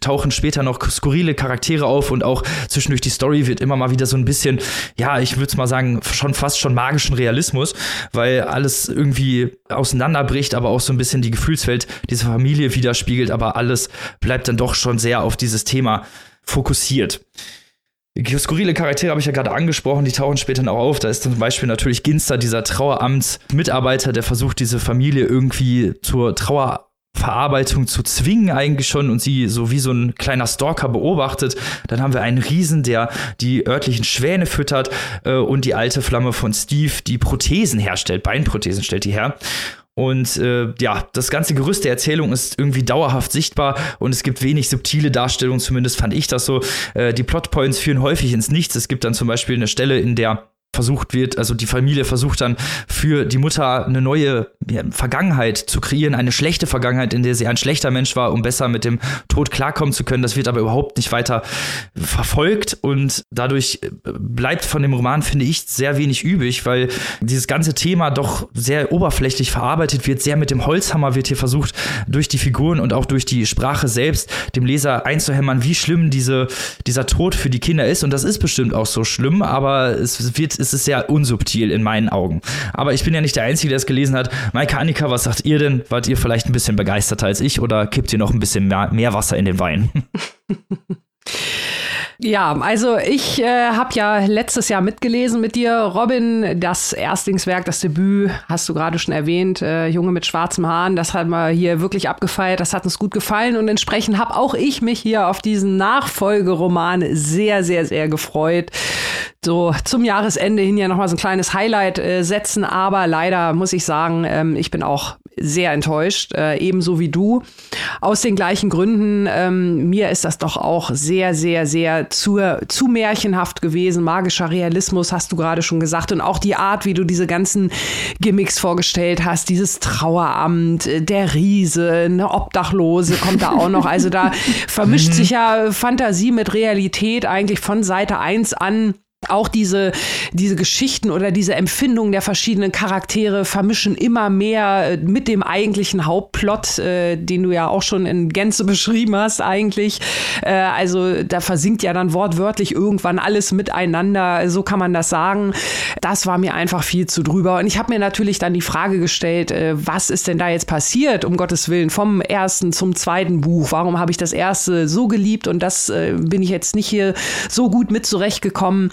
tauchen später noch skurrile Charaktere auf und auch zwischendurch die Story wird immer mal wieder so ein bisschen, ja, ich würde es mal sagen, schon fast schon magischen Realismus, weil alles irgendwie auseinanderbricht, aber auch so ein bisschen die Gefühlswelt dieser Familie widerspiegelt, aber alles bleibt dann doch schon sehr auf dieses Thema fokussiert. Skurrile Charaktere habe ich ja gerade angesprochen, die tauchen später noch auf. Da ist zum Beispiel natürlich Ginster, dieser Traueramtsmitarbeiter, der versucht, diese Familie irgendwie zur Trauerverarbeitung zu zwingen eigentlich schon und sie so wie so ein kleiner Stalker beobachtet. Dann haben wir einen Riesen, der die örtlichen Schwäne füttert äh, und die alte Flamme von Steve, die Prothesen herstellt, Beinprothesen stellt die her. Und äh, ja, das ganze Gerüst der Erzählung ist irgendwie dauerhaft sichtbar und es gibt wenig subtile Darstellungen, zumindest fand ich das so. Äh, die Plotpoints führen häufig ins Nichts. Es gibt dann zum Beispiel eine Stelle, in der versucht wird, also die Familie versucht dann für die Mutter eine neue Vergangenheit zu kreieren, eine schlechte Vergangenheit, in der sie ein schlechter Mensch war, um besser mit dem Tod klarkommen zu können. Das wird aber überhaupt nicht weiter verfolgt und dadurch äh, bleibt von dem Roman, finde ich, sehr wenig übrig, weil dieses ganze Thema doch sehr oberflächlich verarbeitet wird, sehr mit dem Holzhammer wird hier versucht, durch die Figuren und auch durch die Sprache selbst dem Leser einzuhämmern, wie schlimm diese, dieser Tod für die Kinder ist. Und das ist bestimmt auch so schlimm, aber es wird ist es sehr unsubtil in meinen Augen. Aber ich bin ja nicht der Einzige, der es gelesen hat. Maike Annika, was sagt ihr denn? Wart ihr vielleicht ein bisschen begeisterter als ich oder kippt ihr noch ein bisschen mehr, mehr Wasser in den Wein? Ja, also ich äh, habe ja letztes Jahr mitgelesen mit dir, Robin, das Erstlingswerk, das Debüt, hast du gerade schon erwähnt, äh, Junge mit schwarzem Haaren, das hat wir hier wirklich abgefeiert, das hat uns gut gefallen und entsprechend habe auch ich mich hier auf diesen Nachfolgeroman sehr, sehr, sehr gefreut. So zum Jahresende hin ja nochmal so ein kleines Highlight äh, setzen, aber leider muss ich sagen, ähm, ich bin auch sehr enttäuscht, äh, ebenso wie du. Aus den gleichen Gründen, ähm, mir ist das doch auch sehr, sehr, sehr zu, zu märchenhaft gewesen. Magischer Realismus hast du gerade schon gesagt. Und auch die Art, wie du diese ganzen Gimmicks vorgestellt hast, dieses Traueramt, äh, der Riese, eine Obdachlose kommt da auch noch. Also da vermischt sich ja Fantasie mit Realität eigentlich von Seite 1 an auch diese, diese Geschichten oder diese Empfindungen der verschiedenen Charaktere vermischen immer mehr äh, mit dem eigentlichen Hauptplot, äh, den du ja auch schon in Gänze beschrieben hast eigentlich. Äh, also da versinkt ja dann wortwörtlich irgendwann alles miteinander, so kann man das sagen. Das war mir einfach viel zu drüber. Und ich habe mir natürlich dann die Frage gestellt, äh, was ist denn da jetzt passiert, um Gottes Willen, vom ersten zum zweiten Buch? Warum habe ich das erste so geliebt und das äh, bin ich jetzt nicht hier so gut mit zurechtgekommen?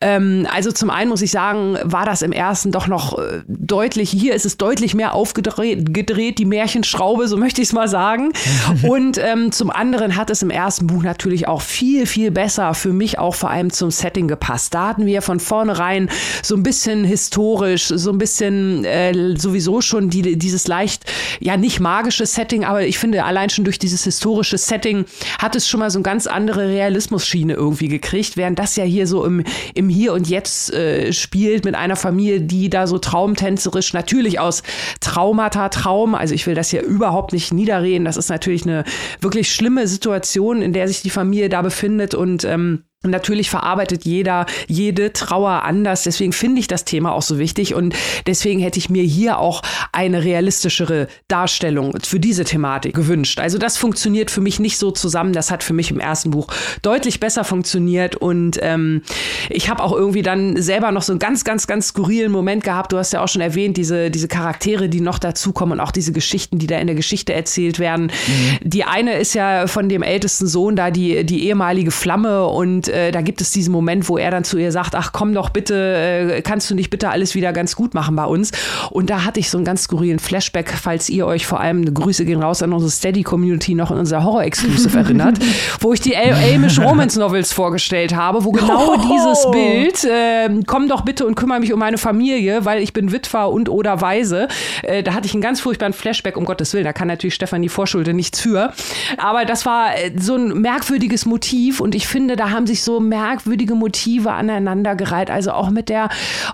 Ähm, also zum einen muss ich sagen, war das im ersten doch noch äh, deutlich, hier ist es deutlich mehr aufgedreht, gedreht, die Märchenschraube, so möchte ich es mal sagen. Und ähm, zum anderen hat es im ersten Buch natürlich auch viel, viel besser für mich auch vor allem zum Setting gepasst. Da hatten wir von vornherein so ein bisschen historisch, so ein bisschen äh, sowieso schon die, dieses leicht, ja nicht magische Setting, aber ich finde allein schon durch dieses historische Setting hat es schon mal so eine ganz andere Realismus-Schiene irgendwie gekriegt, während das ja hier so im im Hier und Jetzt äh, spielt mit einer Familie, die da so traumtänzerisch natürlich aus Traumata Traum, also ich will das hier überhaupt nicht niederreden, das ist natürlich eine wirklich schlimme Situation, in der sich die Familie da befindet. Und ähm, Natürlich verarbeitet jeder jede Trauer anders. Deswegen finde ich das Thema auch so wichtig und deswegen hätte ich mir hier auch eine realistischere Darstellung für diese Thematik gewünscht. Also das funktioniert für mich nicht so zusammen. Das hat für mich im ersten Buch deutlich besser funktioniert und ähm, ich habe auch irgendwie dann selber noch so einen ganz, ganz, ganz skurrilen Moment gehabt. Du hast ja auch schon erwähnt, diese, diese Charaktere, die noch dazukommen und auch diese Geschichten, die da in der Geschichte erzählt werden. Mhm. Die eine ist ja von dem ältesten Sohn da die, die ehemalige Flamme und äh, da gibt es diesen Moment, wo er dann zu ihr sagt, ach komm doch bitte, äh, kannst du nicht bitte alles wieder ganz gut machen bei uns? Und da hatte ich so einen ganz skurrilen Flashback, falls ihr euch vor allem, eine Grüße gehen raus an unsere Steady-Community noch in unser Horror-Exclusive erinnert, wo ich die Amish Romance Novels vorgestellt habe, wo genau oh. dieses Bild, äh, komm doch bitte und kümmere mich um meine Familie, weil ich bin Witwer und oder Weise. Äh, da hatte ich einen ganz furchtbaren Flashback, um Gottes Willen, da kann natürlich Stefanie Vorschulde nichts für. Aber das war äh, so ein merkwürdiges Motiv und ich finde, da haben sich so merkwürdige Motive aneinandergereiht. Also auch mit der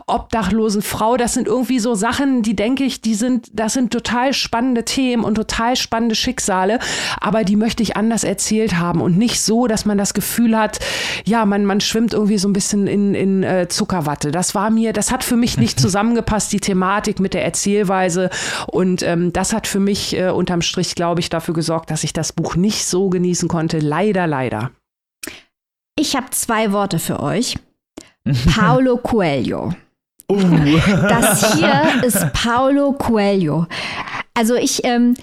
obdachlosen Frau. Das sind irgendwie so Sachen, die denke ich, die sind, das sind total spannende Themen und total spannende Schicksale. Aber die möchte ich anders erzählt haben und nicht so, dass man das Gefühl hat, ja, man, man schwimmt irgendwie so ein bisschen in, in äh, Zuckerwatte. Das war mir, das hat für mich nicht zusammengepasst, die Thematik mit der Erzählweise. Und ähm, das hat für mich äh, unterm Strich, glaube ich, dafür gesorgt, dass ich das Buch nicht so genießen konnte. Leider, leider. Ich habe zwei Worte für euch. Paulo Coelho. Uh. Das hier ist Paulo Coelho. Also ich, ähm,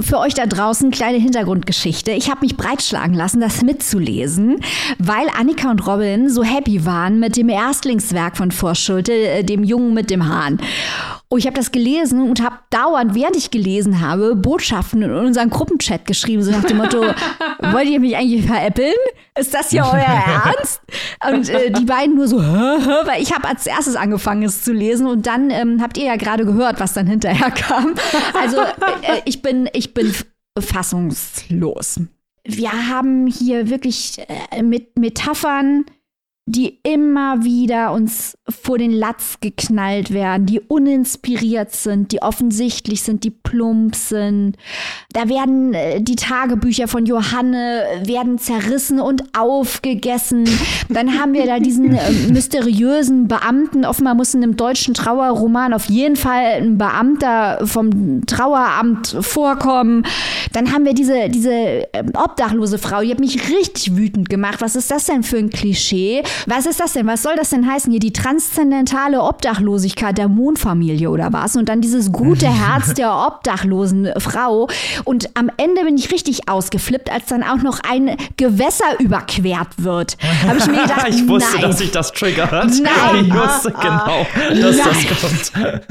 für euch da draußen kleine Hintergrundgeschichte. Ich habe mich breitschlagen lassen, das mitzulesen, weil Annika und Robin so happy waren mit dem Erstlingswerk von Vorschulte, äh, dem Jungen mit dem Hahn. Oh, ich habe das gelesen und habe dauernd, während ich gelesen habe, Botschaften in unseren Gruppenchat geschrieben, so nach dem Motto, wollt ihr mich eigentlich veräppeln? Ist das hier euer Ernst? Und äh, die beiden nur so, weil ich habe als erstes angefangen, es zu lesen und dann ähm, habt ihr ja gerade gehört, was dann hinterher kam. Also äh, ich bin, ich bin fassungslos. Wir haben hier wirklich äh, mit Metaphern die immer wieder uns vor den Latz geknallt werden, die uninspiriert sind, die offensichtlich sind, die plump sind. Da werden äh, die Tagebücher von Johanne werden zerrissen und aufgegessen. Dann haben wir da diesen äh, mysteriösen Beamten. Offenbar muss in einem deutschen Trauerroman auf jeden Fall ein Beamter vom Traueramt vorkommen. Dann haben wir diese, diese äh, obdachlose Frau, die hat mich richtig wütend gemacht. Was ist das denn für ein Klischee? Was ist das denn? Was soll das denn heißen hier? Die transzendentale Obdachlosigkeit der Mondfamilie oder was? Und dann dieses gute Herz der obdachlosen Frau. Und am Ende bin ich richtig ausgeflippt, als dann auch noch ein Gewässer überquert wird. Habe ich mir gedacht, ich wusste, nein. dass sich das triggert. Nein. Ich wusste genau, dass nein. das kommt.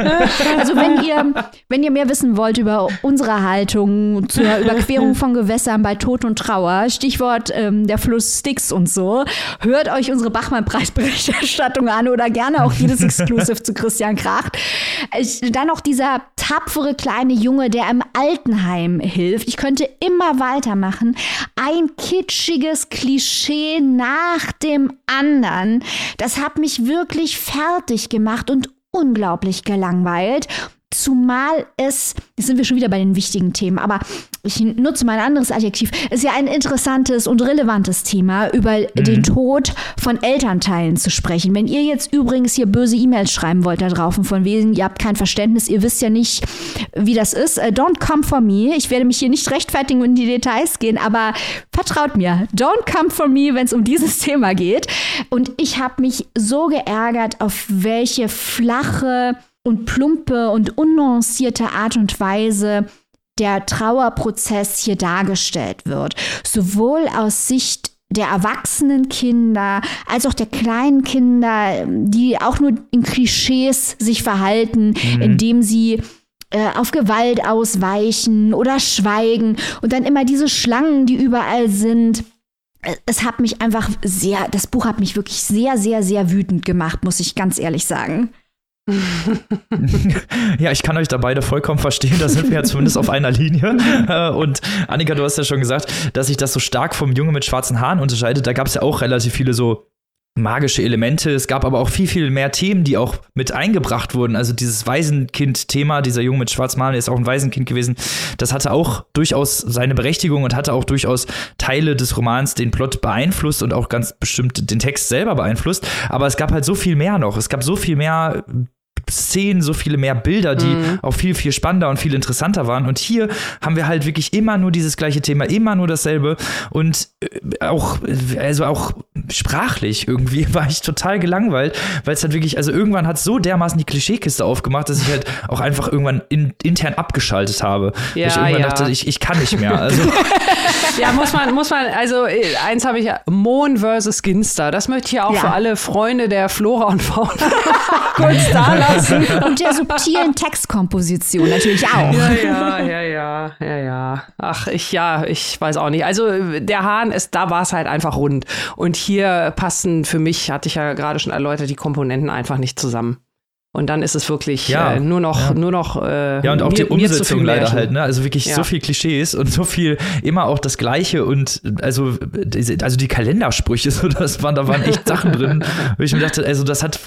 Also wenn ihr, wenn ihr mehr wissen wollt über unsere Haltung zur Überquerung von Gewässern bei Tod und Trauer, Stichwort ähm, der Fluss Styx und so, hört euch unsere Bachmann-Preisberichterstattung an oder gerne auch jedes Exclusive zu Christian Kracht. Dann noch dieser tapfere kleine Junge, der im Altenheim hilft. Ich könnte immer weitermachen. Ein kitschiges Klischee nach dem anderen. Das hat mich wirklich fertig gemacht und unglaublich gelangweilt. Zumal es, jetzt sind wir schon wieder bei den wichtigen Themen, aber ich nutze mal ein anderes Adjektiv, ist ja ein interessantes und relevantes Thema, über mhm. den Tod von Elternteilen zu sprechen. Wenn ihr jetzt übrigens hier böse E-Mails schreiben wollt da draußen, von wegen, ihr habt kein Verständnis, ihr wisst ja nicht, wie das ist, uh, don't come for me. Ich werde mich hier nicht rechtfertigen und in die Details gehen, aber vertraut mir, don't come for me, wenn es um dieses Thema geht. Und ich habe mich so geärgert, auf welche flache und plumpe und unnuancierte Art und Weise der Trauerprozess hier dargestellt wird. Sowohl aus Sicht der erwachsenen Kinder als auch der kleinen Kinder, die auch nur in Klischees sich verhalten, mhm. indem sie äh, auf Gewalt ausweichen oder schweigen und dann immer diese Schlangen, die überall sind. Es hat mich einfach sehr, das Buch hat mich wirklich sehr, sehr, sehr wütend gemacht, muss ich ganz ehrlich sagen. ja, ich kann euch da beide vollkommen verstehen. Da sind wir ja zumindest auf einer Linie. Äh, und Annika, du hast ja schon gesagt, dass sich das so stark vom Junge mit schwarzen Haaren unterscheidet. Da gab es ja auch relativ viele so magische Elemente. Es gab aber auch viel, viel mehr Themen, die auch mit eingebracht wurden. Also dieses Waisenkind-Thema, dieser Junge mit Schwarzmalen ist auch ein Waisenkind gewesen. Das hatte auch durchaus seine Berechtigung und hatte auch durchaus Teile des Romans den Plot beeinflusst und auch ganz bestimmt den Text selber beeinflusst. Aber es gab halt so viel mehr noch. Es gab so viel mehr Szenen, so viele mehr Bilder, die mhm. auch viel, viel spannender und viel interessanter waren. Und hier haben wir halt wirklich immer nur dieses gleiche Thema, immer nur dasselbe. Und äh, auch, also auch sprachlich irgendwie war ich total gelangweilt, weil es halt wirklich, also irgendwann hat es so dermaßen die Klischeekiste aufgemacht, dass ich halt auch einfach irgendwann in, intern abgeschaltet habe. Ja, ich irgendwann ja. dachte, ich, ich kann nicht mehr. Also. ja, muss man, muss man, also äh, eins habe ich, Mohn versus Ginster. Das möchte ich ja auch ja. für alle Freunde der Flora und Fauna kurz da lassen Und der subtilen Textkomposition natürlich auch. Ja, ja, ja, ja, ja, ja. Ach, ich, ja, ich weiß auch nicht. Also der Hahn ist, da war es halt einfach rund. Und hier passen für mich, hatte ich ja gerade schon erläutert, die Komponenten einfach nicht zusammen. Und dann ist es wirklich ja, äh, nur noch, ja. nur noch. Äh, ja, und auch mir, die Umsetzung leider halt, ne? Also wirklich ja. so viel Klischees und so viel immer auch das Gleiche und also, also die Kalendersprüche, so das waren, da waren echt Sachen drin, wo ich mir dachte, also das hat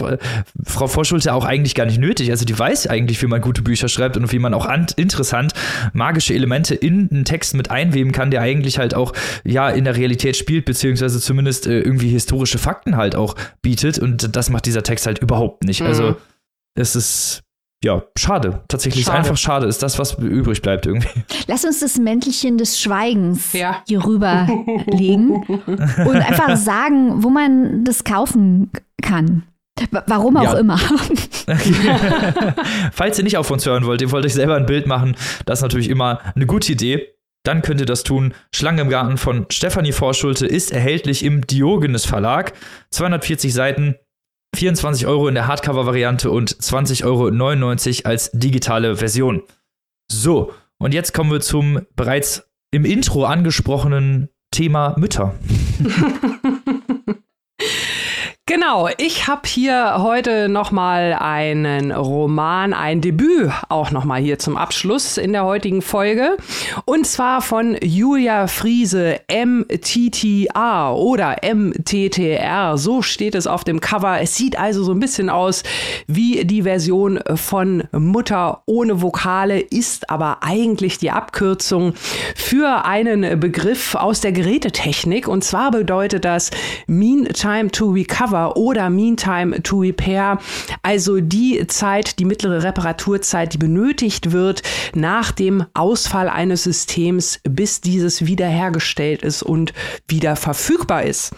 Frau Vorschulte auch eigentlich gar nicht nötig. Also die weiß eigentlich, wie man gute Bücher schreibt und wie man auch interessant magische Elemente in einen Text mit einweben kann, der eigentlich halt auch ja in der Realität spielt, beziehungsweise zumindest äh, irgendwie historische Fakten halt auch bietet. Und das macht dieser Text halt überhaupt nicht. Also mhm. Also es ist ja, schade. Tatsächlich schade. einfach schade. Ist das, was übrig bleibt irgendwie. Lass uns das Mäntelchen des Schweigens ja. hier rüberlegen und einfach sagen, wo man das kaufen kann. Warum auch ja. immer. Falls ihr nicht auf uns hören wollt, ihr wollt euch selber ein Bild machen, das ist natürlich immer eine gute Idee. Dann könnt ihr das tun. Schlange im Garten von Stefanie Vorschulte ist erhältlich im Diogenes Verlag. 240 Seiten, 24 Euro in der Hardcover-Variante und 20,99 Euro als digitale Version. So, und jetzt kommen wir zum bereits im Intro angesprochenen Thema Mütter. Genau, ich habe hier heute nochmal einen Roman, ein Debüt auch nochmal hier zum Abschluss in der heutigen Folge. Und zwar von Julia Friese MTTR oder MTTR. So steht es auf dem Cover. Es sieht also so ein bisschen aus wie die Version von Mutter ohne Vokale, ist aber eigentlich die Abkürzung für einen Begriff aus der Gerätetechnik. Und zwar bedeutet das Mean Time to Recover Recover oder Meantime to Repair, also die Zeit, die mittlere Reparaturzeit, die benötigt wird nach dem Ausfall eines Systems, bis dieses wiederhergestellt ist und wieder verfügbar ist.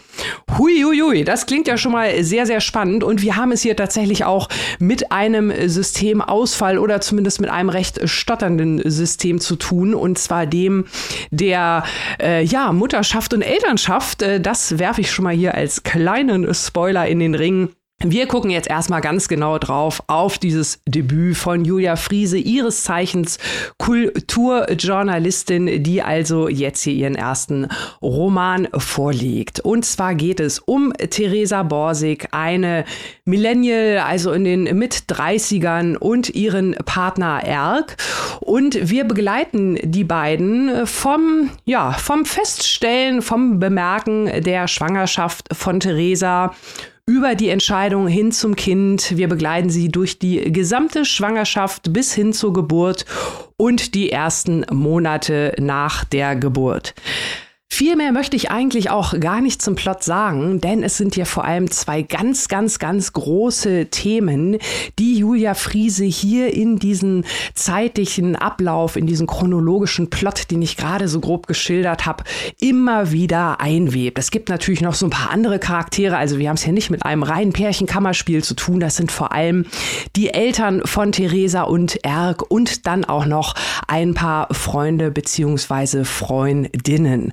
Huiuiui, das klingt ja schon mal sehr, sehr spannend und wir haben es hier tatsächlich auch mit einem Systemausfall oder zumindest mit einem recht stotternden System zu tun und zwar dem der äh, ja, Mutterschaft und Elternschaft. Äh, das werfe ich schon mal hier als kleinen Spoiler Spoiler in den Ring. Wir gucken jetzt erstmal ganz genau drauf auf dieses Debüt von Julia Friese, ihres Zeichens Kulturjournalistin, die also jetzt hier ihren ersten Roman vorlegt. Und zwar geht es um Theresa Borsig, eine Millennial, also in den Mit-30ern und ihren Partner Erk. Und wir begleiten die beiden vom, ja, vom Feststellen, vom Bemerken der Schwangerschaft von Theresa über die Entscheidung hin zum Kind. Wir begleiten sie durch die gesamte Schwangerschaft bis hin zur Geburt und die ersten Monate nach der Geburt. Viel mehr möchte ich eigentlich auch gar nicht zum Plot sagen, denn es sind ja vor allem zwei ganz, ganz, ganz große Themen, die Julia Friese hier in diesen zeitlichen Ablauf, in diesen chronologischen Plot, den ich gerade so grob geschildert habe, immer wieder einwebt. Es gibt natürlich noch so ein paar andere Charaktere, also wir haben es hier nicht mit einem reinen Pärchenkammerspiel zu tun, das sind vor allem die Eltern von Theresa und Erg und dann auch noch ein paar Freunde beziehungsweise Freundinnen.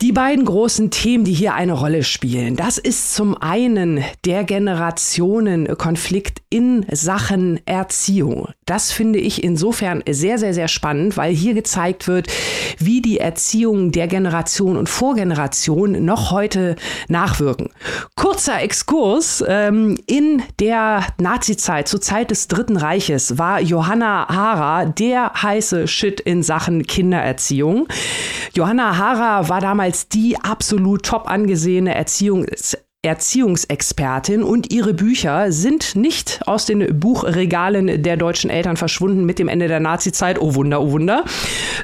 Die beiden großen Themen, die hier eine Rolle spielen, das ist zum einen der Generationenkonflikt in Sachen Erziehung. Das finde ich insofern sehr, sehr, sehr spannend, weil hier gezeigt wird, wie die Erziehung der Generation und Vorgeneration noch heute nachwirken. Kurzer Exkurs. Ähm, in der Nazizeit, zur Zeit des Dritten Reiches, war Johanna Hara der heiße Shit in Sachen Kindererziehung. Johanna Hara war damals die absolut top angesehene Erziehungs Erziehungsexpertin und ihre Bücher sind nicht aus den Buchregalen der deutschen Eltern verschwunden mit dem Ende der Nazizeit, oh Wunder, oh Wunder,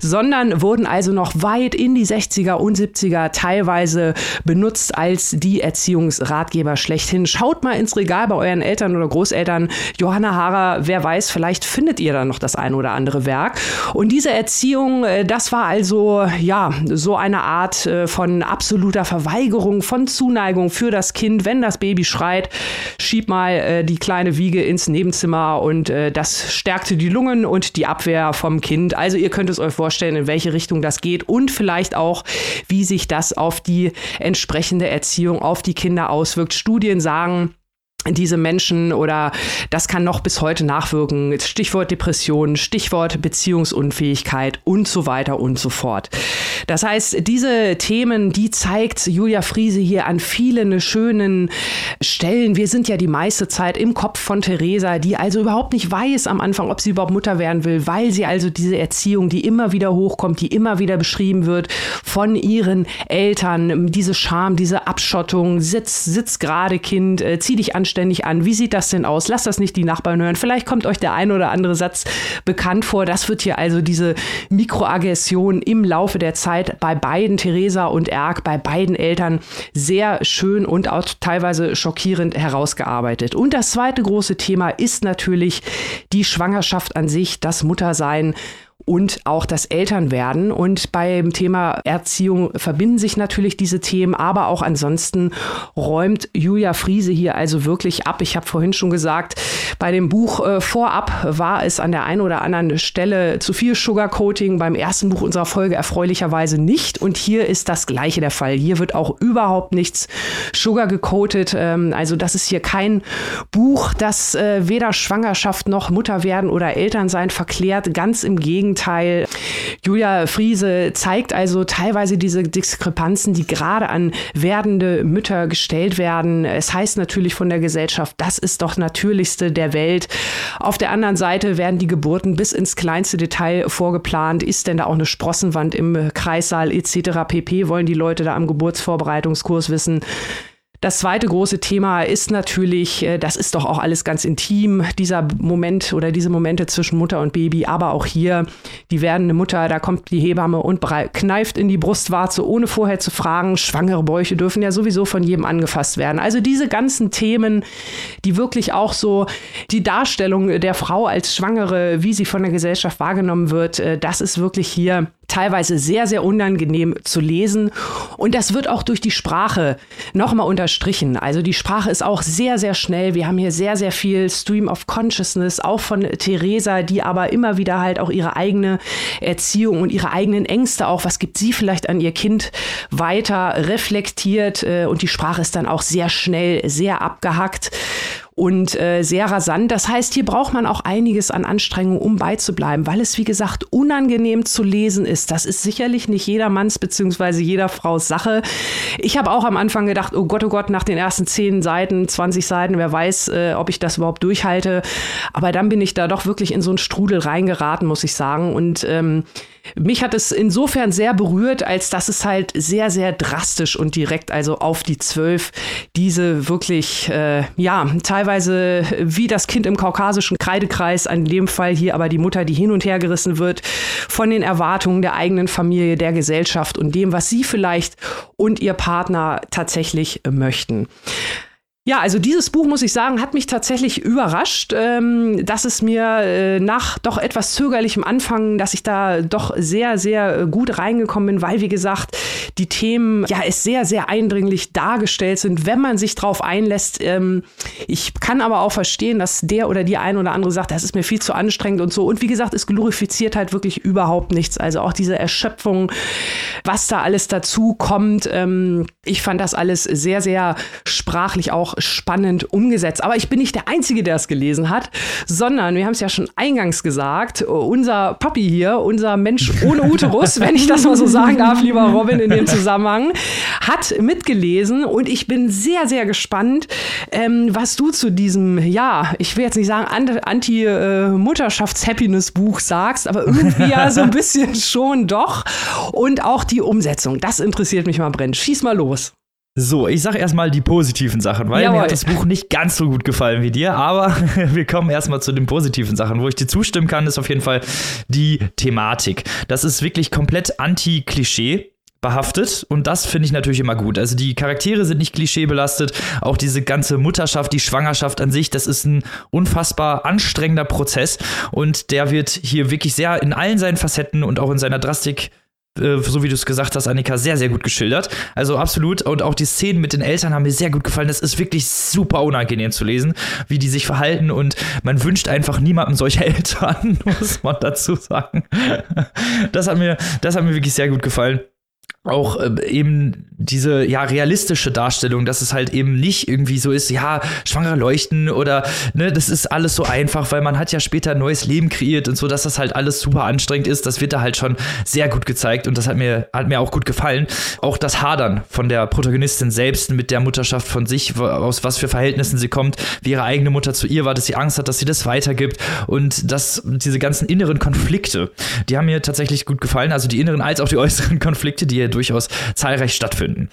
sondern wurden also noch weit in die 60er und 70er teilweise benutzt als die Erziehungsratgeber schlechthin. Schaut mal ins Regal bei euren Eltern oder Großeltern. Johanna Haarer, wer weiß, vielleicht findet ihr da noch das ein oder andere Werk. Und diese Erziehung, äh, das war also ja so eine Art äh, von absoluter Verweigerung von Zuneigung für das das Kind, wenn das Baby schreit, schieb mal äh, die kleine Wiege ins Nebenzimmer und äh, das stärkte die Lungen und die Abwehr vom Kind. Also ihr könnt es euch vorstellen, in welche Richtung das geht und vielleicht auch, wie sich das auf die entsprechende Erziehung auf die Kinder auswirkt. Studien sagen, diese Menschen oder das kann noch bis heute nachwirken. Stichwort Depression, Stichwort Beziehungsunfähigkeit und so weiter und so fort. Das heißt, diese Themen, die zeigt Julia Friese hier an vielen schönen Stellen. Wir sind ja die meiste Zeit im Kopf von Theresa, die also überhaupt nicht weiß am Anfang, ob sie überhaupt Mutter werden will, weil sie also diese Erziehung, die immer wieder hochkommt, die immer wieder beschrieben wird von ihren Eltern, diese Scham, diese Abschottung, sitz, sitz gerade Kind, äh, zieh dich anständig ständig an. Wie sieht das denn aus? Lasst das nicht die Nachbarn hören. Vielleicht kommt euch der ein oder andere Satz bekannt vor. Das wird hier also diese Mikroaggression im Laufe der Zeit bei beiden, Theresa und Erk, bei beiden Eltern sehr schön und auch teilweise schockierend herausgearbeitet. Und das zweite große Thema ist natürlich die Schwangerschaft an sich, das Muttersein und auch das Elternwerden. Und beim Thema Erziehung verbinden sich natürlich diese Themen, aber auch ansonsten räumt Julia Friese hier also wirklich ab. Ich habe vorhin schon gesagt, bei dem Buch äh, vorab war es an der einen oder anderen Stelle zu viel Sugarcoating, beim ersten Buch unserer Folge erfreulicherweise nicht. Und hier ist das gleiche der Fall. Hier wird auch überhaupt nichts Sugar gecoatet. Ähm, also das ist hier kein Buch, das äh, weder Schwangerschaft noch Mutterwerden oder Elternsein verklärt. Ganz im Gegenteil. Gegenteil. Julia Friese zeigt also teilweise diese Diskrepanzen, die gerade an werdende Mütter gestellt werden. Es heißt natürlich von der Gesellschaft, das ist doch natürlichste der Welt. Auf der anderen Seite werden die Geburten bis ins kleinste Detail vorgeplant. Ist denn da auch eine Sprossenwand im Kreissaal etc. pp. Wollen die Leute da am Geburtsvorbereitungskurs wissen? Das zweite große Thema ist natürlich, äh, das ist doch auch alles ganz intim, dieser Moment oder diese Momente zwischen Mutter und Baby, aber auch hier die werdende Mutter, da kommt die Hebamme und kneift in die Brustwarze, ohne vorher zu fragen. Schwangere Bäuche dürfen ja sowieso von jedem angefasst werden. Also diese ganzen Themen, die wirklich auch so die Darstellung der Frau als Schwangere, wie sie von der Gesellschaft wahrgenommen wird, äh, das ist wirklich hier teilweise sehr, sehr unangenehm zu lesen. Und das wird auch durch die Sprache nochmal unterstrichen. Also die Sprache ist auch sehr, sehr schnell. Wir haben hier sehr, sehr viel Stream of Consciousness, auch von Theresa, die aber immer wieder halt auch ihre eigene Erziehung und ihre eigenen Ängste auch, was gibt sie vielleicht an ihr Kind weiter reflektiert. Äh, und die Sprache ist dann auch sehr schnell, sehr abgehackt und äh, sehr rasant. Das heißt, hier braucht man auch einiges an Anstrengung, um beizubleiben, weil es, wie gesagt, unangenehm zu lesen ist. Das ist sicherlich nicht jedermanns bzw. jeder Frau's Sache. Ich habe auch am Anfang gedacht, oh Gott, oh Gott, nach den ersten zehn Seiten, 20 Seiten, wer weiß, äh, ob ich das überhaupt durchhalte. Aber dann bin ich da doch wirklich in so einen Strudel reingeraten, muss ich sagen. Und ähm, mich hat es insofern sehr berührt, als dass es halt sehr, sehr drastisch und direkt, also auf die Zwölf, diese wirklich, äh, ja, teilweise wie das Kind im kaukasischen Kreidekreis, an dem Fall hier aber die Mutter, die hin und her gerissen wird von den Erwartungen der eigenen Familie, der Gesellschaft und dem, was sie vielleicht und ihr Partner tatsächlich möchten. Ja, also dieses Buch, muss ich sagen, hat mich tatsächlich überrascht, ähm, dass es mir äh, nach doch etwas zögerlichem Anfang, dass ich da doch sehr, sehr äh, gut reingekommen bin, weil, wie gesagt, die Themen ja es sehr, sehr eindringlich dargestellt sind, wenn man sich drauf einlässt. Ähm, ich kann aber auch verstehen, dass der oder die ein oder andere sagt, das ist mir viel zu anstrengend und so. Und wie gesagt, es glorifiziert halt wirklich überhaupt nichts. Also auch diese Erschöpfung, was da alles dazu kommt. Ähm, ich fand das alles sehr, sehr sprachlich auch spannend umgesetzt. Aber ich bin nicht der Einzige, der es gelesen hat, sondern wir haben es ja schon eingangs gesagt, unser Papi hier, unser Mensch ohne Uterus, wenn ich das mal so sagen darf, lieber Robin, in dem Zusammenhang, hat mitgelesen und ich bin sehr, sehr gespannt, ähm, was du zu diesem, ja, ich will jetzt nicht sagen Anti-Mutterschafts-Happiness-Buch sagst, aber irgendwie ja so ein bisschen schon doch. Und auch die Umsetzung, das interessiert mich mal brennend. Schieß mal los. So, ich sage erstmal die positiven Sachen, weil Jawohl. mir hat das Buch nicht ganz so gut gefallen wie dir, aber wir kommen erstmal zu den positiven Sachen. Wo ich dir zustimmen kann, ist auf jeden Fall die Thematik. Das ist wirklich komplett anti-Klischee behaftet und das finde ich natürlich immer gut. Also die Charaktere sind nicht klischeebelastet, auch diese ganze Mutterschaft, die Schwangerschaft an sich, das ist ein unfassbar anstrengender Prozess und der wird hier wirklich sehr in allen seinen Facetten und auch in seiner Drastik äh, so wie du es gesagt hast, Annika, sehr, sehr gut geschildert. Also absolut. Und auch die Szenen mit den Eltern haben mir sehr gut gefallen. Das ist wirklich super unangenehm zu lesen, wie die sich verhalten. Und man wünscht einfach niemandem solche Eltern, muss man dazu sagen. Das hat mir, das hat mir wirklich sehr gut gefallen auch äh, eben diese ja realistische Darstellung, dass es halt eben nicht irgendwie so ist, ja, schwangere leuchten oder ne, das ist alles so einfach, weil man hat ja später ein neues Leben kreiert und so, dass das halt alles super anstrengend ist, das wird da halt schon sehr gut gezeigt und das hat mir hat mir auch gut gefallen. Auch das Hadern von der Protagonistin selbst mit der Mutterschaft von sich, aus was für Verhältnissen sie kommt, wie ihre eigene Mutter zu ihr war, dass sie Angst hat, dass sie das weitergibt und dass diese ganzen inneren Konflikte, die haben mir tatsächlich gut gefallen, also die inneren als auch die äußeren Konflikte, die durchaus zahlreich stattfinden.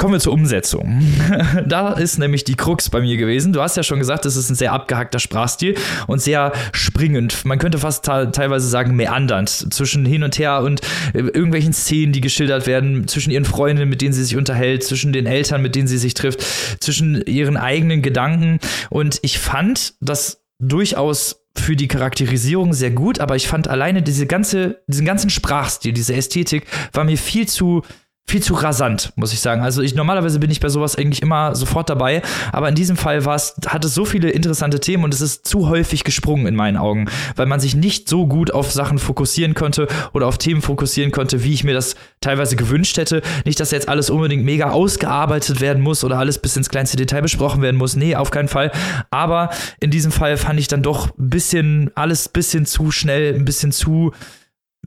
Kommen wir zur Umsetzung. da ist nämlich die Krux bei mir gewesen. Du hast ja schon gesagt, es ist ein sehr abgehackter Sprachstil und sehr springend. Man könnte fast teilweise sagen meandernd zwischen hin und her und äh, irgendwelchen Szenen, die geschildert werden, zwischen ihren Freundinnen, mit denen sie sich unterhält, zwischen den Eltern, mit denen sie sich trifft, zwischen ihren eigenen Gedanken. Und ich fand das durchaus für die Charakterisierung sehr gut, aber ich fand alleine diese ganze, diesen ganzen Sprachstil, diese Ästhetik war mir viel zu viel zu rasant, muss ich sagen. Also ich normalerweise bin ich bei sowas eigentlich immer sofort dabei, aber in diesem Fall war es, hat es so viele interessante Themen und es ist zu häufig gesprungen in meinen Augen, weil man sich nicht so gut auf Sachen fokussieren konnte oder auf Themen fokussieren konnte, wie ich mir das teilweise gewünscht hätte. Nicht, dass jetzt alles unbedingt mega ausgearbeitet werden muss oder alles bis ins kleinste Detail besprochen werden muss. Nee, auf keinen Fall. Aber in diesem Fall fand ich dann doch ein bisschen, alles ein bisschen zu schnell, ein bisschen zu,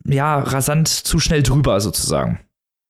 ja, rasant, zu schnell drüber sozusagen.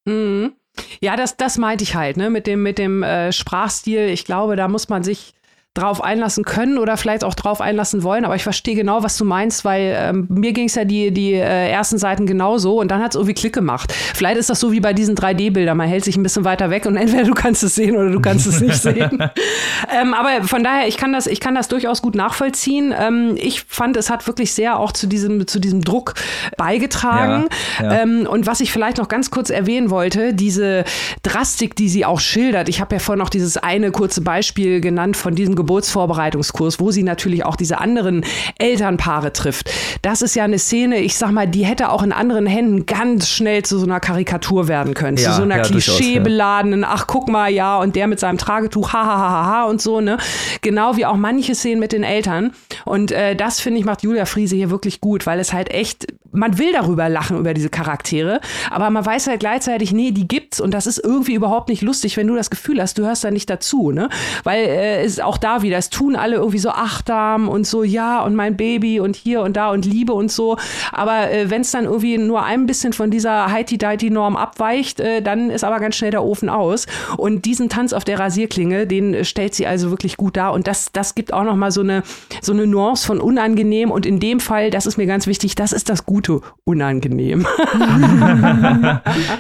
Mhm. Ja, das, das meinte ich halt, ne, mit dem, mit dem äh, Sprachstil. Ich glaube, da muss man sich drauf einlassen können oder vielleicht auch drauf einlassen wollen. Aber ich verstehe genau, was du meinst, weil ähm, mir ging es ja die, die äh, ersten Seiten genauso und dann hat es irgendwie Klick gemacht. Vielleicht ist das so wie bei diesen 3D-Bildern. Man hält sich ein bisschen weiter weg und entweder du kannst es sehen oder du kannst es nicht sehen. ähm, aber von daher, ich kann das, ich kann das durchaus gut nachvollziehen. Ähm, ich fand, es hat wirklich sehr auch zu diesem, zu diesem Druck beigetragen. Ja, ja. Ähm, und was ich vielleicht noch ganz kurz erwähnen wollte, diese Drastik, die sie auch schildert. Ich habe ja vorhin noch dieses eine kurze Beispiel genannt von diesem Geburtsvorbereitungskurs, wo sie natürlich auch diese anderen Elternpaare trifft. Das ist ja eine Szene, ich sag mal, die hätte auch in anderen Händen ganz schnell zu so einer Karikatur werden können. Ja, zu so einer ja, klischeebeladenen, ach guck mal, ja, und der mit seinem Tragetuch, ha, ha, ha, ha, und so, ne? Genau wie auch manche Szenen mit den Eltern. Und äh, das, finde ich, macht Julia Friese hier wirklich gut, weil es halt echt, man will darüber lachen, über diese Charaktere, aber man weiß halt gleichzeitig, nee, die gibt's und das ist irgendwie überhaupt nicht lustig, wenn du das Gefühl hast, du hörst da nicht dazu, ne? Weil äh, es auch da wieder. Es tun alle irgendwie so achtsam und so, ja, und mein Baby und hier und da und Liebe und so. Aber äh, wenn es dann irgendwie nur ein bisschen von dieser Heiti-Deiti-Norm abweicht, äh, dann ist aber ganz schnell der Ofen aus. Und diesen Tanz auf der Rasierklinge, den äh, stellt sie also wirklich gut dar. Und das, das gibt auch nochmal so eine, so eine Nuance von unangenehm. Und in dem Fall, das ist mir ganz wichtig, das ist das gute Unangenehm.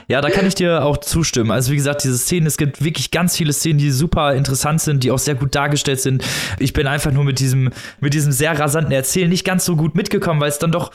ja, da kann ich dir auch zustimmen. Also wie gesagt, diese Szenen, es gibt wirklich ganz viele Szenen, die super interessant sind, die auch sehr gut dargestellt sind. Ich bin einfach nur mit diesem, mit diesem sehr rasanten Erzählen nicht ganz so gut mitgekommen, weil es dann doch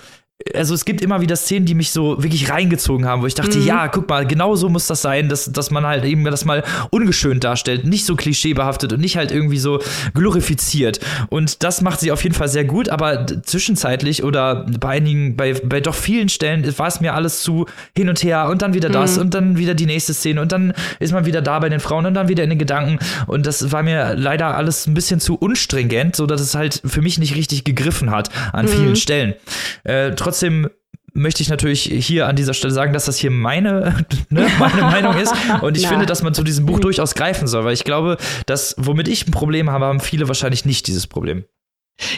also es gibt immer wieder Szenen, die mich so wirklich reingezogen haben, wo ich dachte, mhm. ja, guck mal, genau so muss das sein, dass, dass man halt eben das mal ungeschönt darstellt, nicht so klischeebehaftet und nicht halt irgendwie so glorifiziert. Und das macht sie auf jeden Fall sehr gut, aber zwischenzeitlich oder bei einigen, bei, bei doch vielen Stellen war es mir alles zu hin und her und dann wieder das mhm. und dann wieder die nächste Szene und dann ist man wieder da bei den Frauen und dann wieder in den Gedanken und das war mir leider alles ein bisschen zu unstringent, so dass es halt für mich nicht richtig gegriffen hat an mhm. vielen Stellen. Äh, trotzdem möchte ich natürlich hier an dieser Stelle sagen, dass das hier meine, ne, meine Meinung ist. Und ich finde, dass man zu diesem Buch durchaus greifen soll, weil ich glaube, dass, womit ich ein Problem habe, haben viele wahrscheinlich nicht dieses Problem.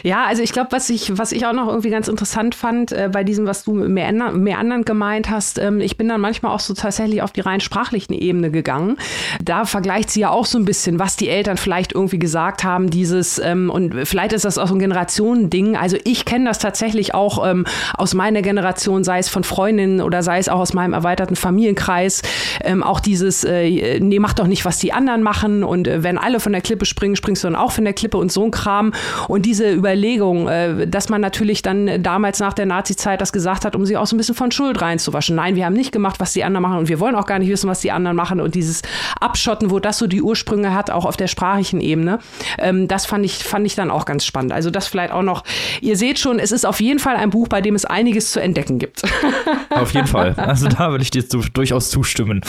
Ja, also ich glaube, was ich, was ich auch noch irgendwie ganz interessant fand äh, bei diesem, was du mehr, mehr anderen gemeint hast, ähm, ich bin dann manchmal auch so tatsächlich auf die rein sprachlichen Ebene gegangen. Da vergleicht sie ja auch so ein bisschen, was die Eltern vielleicht irgendwie gesagt haben, dieses, ähm, und vielleicht ist das auch so ein Generationending. Also ich kenne das tatsächlich auch ähm, aus meiner Generation, sei es von Freundinnen oder sei es auch aus meinem erweiterten Familienkreis, ähm, auch dieses, äh, nee, mach doch nicht, was die anderen machen und äh, wenn alle von der Klippe springen, springst du dann auch von der Klippe und so ein Kram. Und diese Überlegung, äh, dass man natürlich dann damals nach der Nazi-Zeit das gesagt hat, um sie auch so ein bisschen von Schuld reinzuwaschen. Nein, wir haben nicht gemacht, was die anderen machen und wir wollen auch gar nicht wissen, was die anderen machen. Und dieses Abschotten, wo das so die Ursprünge hat, auch auf der sprachlichen Ebene, ähm, das fand ich, fand ich dann auch ganz spannend. Also das vielleicht auch noch, ihr seht schon, es ist auf jeden Fall ein Buch, bei dem es einiges zu entdecken gibt. Auf jeden Fall. Also da würde ich dir durchaus zustimmen.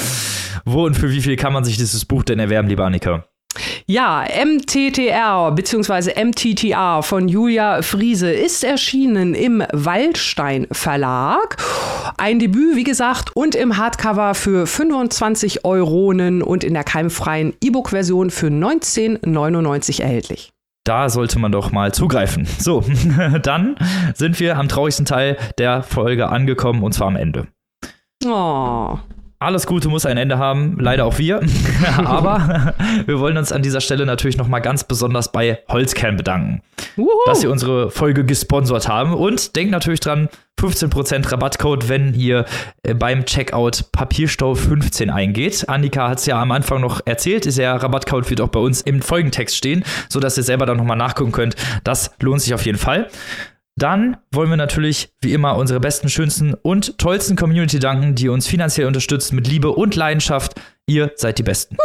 Wo und für wie viel kann man sich dieses Buch denn erwerben, lieber Annika? Ja, MTTR bzw. MTTR von Julia Friese ist erschienen im Waldstein Verlag. Ein Debüt, wie gesagt, und im Hardcover für 25 Euronen und in der keimfreien E-Book-Version für 19,99 erhältlich. Da sollte man doch mal zugreifen. So, dann sind wir am traurigsten Teil der Folge angekommen und zwar am Ende. Oh. Alles Gute muss ein Ende haben, leider auch wir. Aber wir wollen uns an dieser Stelle natürlich noch mal ganz besonders bei Holzkern bedanken, Uhu. dass sie unsere Folge gesponsert haben. Und denkt natürlich dran, 15% Rabattcode, wenn ihr äh, beim Checkout Papierstau 15 eingeht. Annika hat es ja am Anfang noch erzählt, der Rabattcode wird auch bei uns im Folgentext stehen, sodass ihr selber dann noch mal nachgucken könnt. Das lohnt sich auf jeden Fall. Dann wollen wir natürlich wie immer unsere besten, schönsten und tollsten Community danken, die uns finanziell unterstützt mit Liebe und Leidenschaft. Ihr seid die Besten.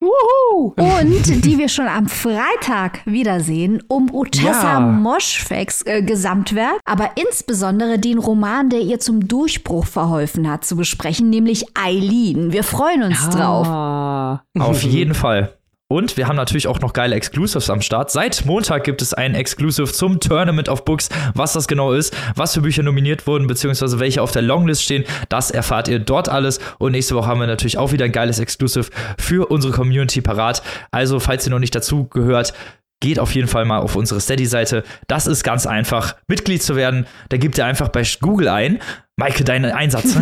Wuhu. Und die wir schon am Freitag wiedersehen, um Utessa ja. Moschfeks äh, Gesamtwerk, aber insbesondere den Roman, der ihr zum Durchbruch verholfen hat, zu besprechen, nämlich Eileen. Wir freuen uns ja. drauf. Auf jeden Fall. Und wir haben natürlich auch noch geile Exclusives am Start. Seit Montag gibt es ein Exclusive zum Tournament of Books. Was das genau ist, was für Bücher nominiert wurden, beziehungsweise welche auf der Longlist stehen, das erfahrt ihr dort alles. Und nächste Woche haben wir natürlich auch wieder ein geiles Exclusive für unsere Community parat. Also, falls ihr noch nicht dazu gehört, geht auf jeden Fall mal auf unsere Steady-Seite. Das ist ganz einfach, Mitglied zu werden. Da gebt ihr einfach bei Google ein, Maike, dein Einsatz.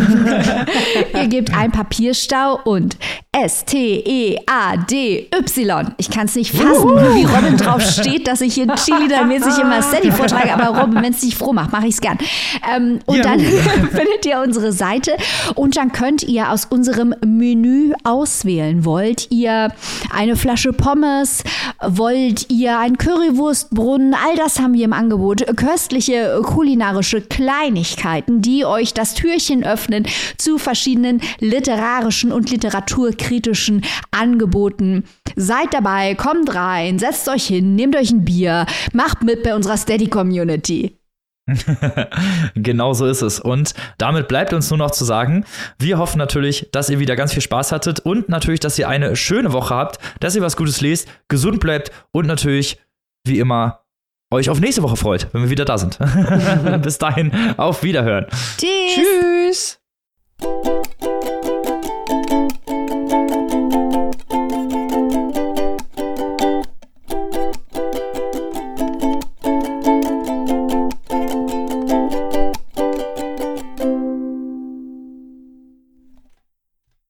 Ihr gebt ein Papierstau und S-T-E-A-D-Y. Ich kann es nicht fassen, wie Robin drauf steht, dass ich hier Cheerleader-mäßig immer Steady vortrage, aber Robin, wenn es dich froh macht, mache ich es gern. Ähm, und ja. dann findet ihr unsere Seite und dann könnt ihr aus unserem Menü auswählen. Wollt ihr eine Flasche Pommes? Wollt ihr ein Currywurstbrunnen? All das haben wir im Angebot. Köstliche kulinarische Kleinigkeiten, die euch euch das Türchen öffnen zu verschiedenen literarischen und literaturkritischen Angeboten. Seid dabei, kommt rein, setzt euch hin, nehmt euch ein Bier, macht mit bei unserer Steady Community. genau so ist es. Und damit bleibt uns nur noch zu sagen, wir hoffen natürlich, dass ihr wieder ganz viel Spaß hattet und natürlich, dass ihr eine schöne Woche habt, dass ihr was Gutes lest, gesund bleibt und natürlich, wie immer, euch auf nächste Woche freut, wenn wir wieder da sind. Bis dahin, auf Wiederhören. Tschüss. Tschüss.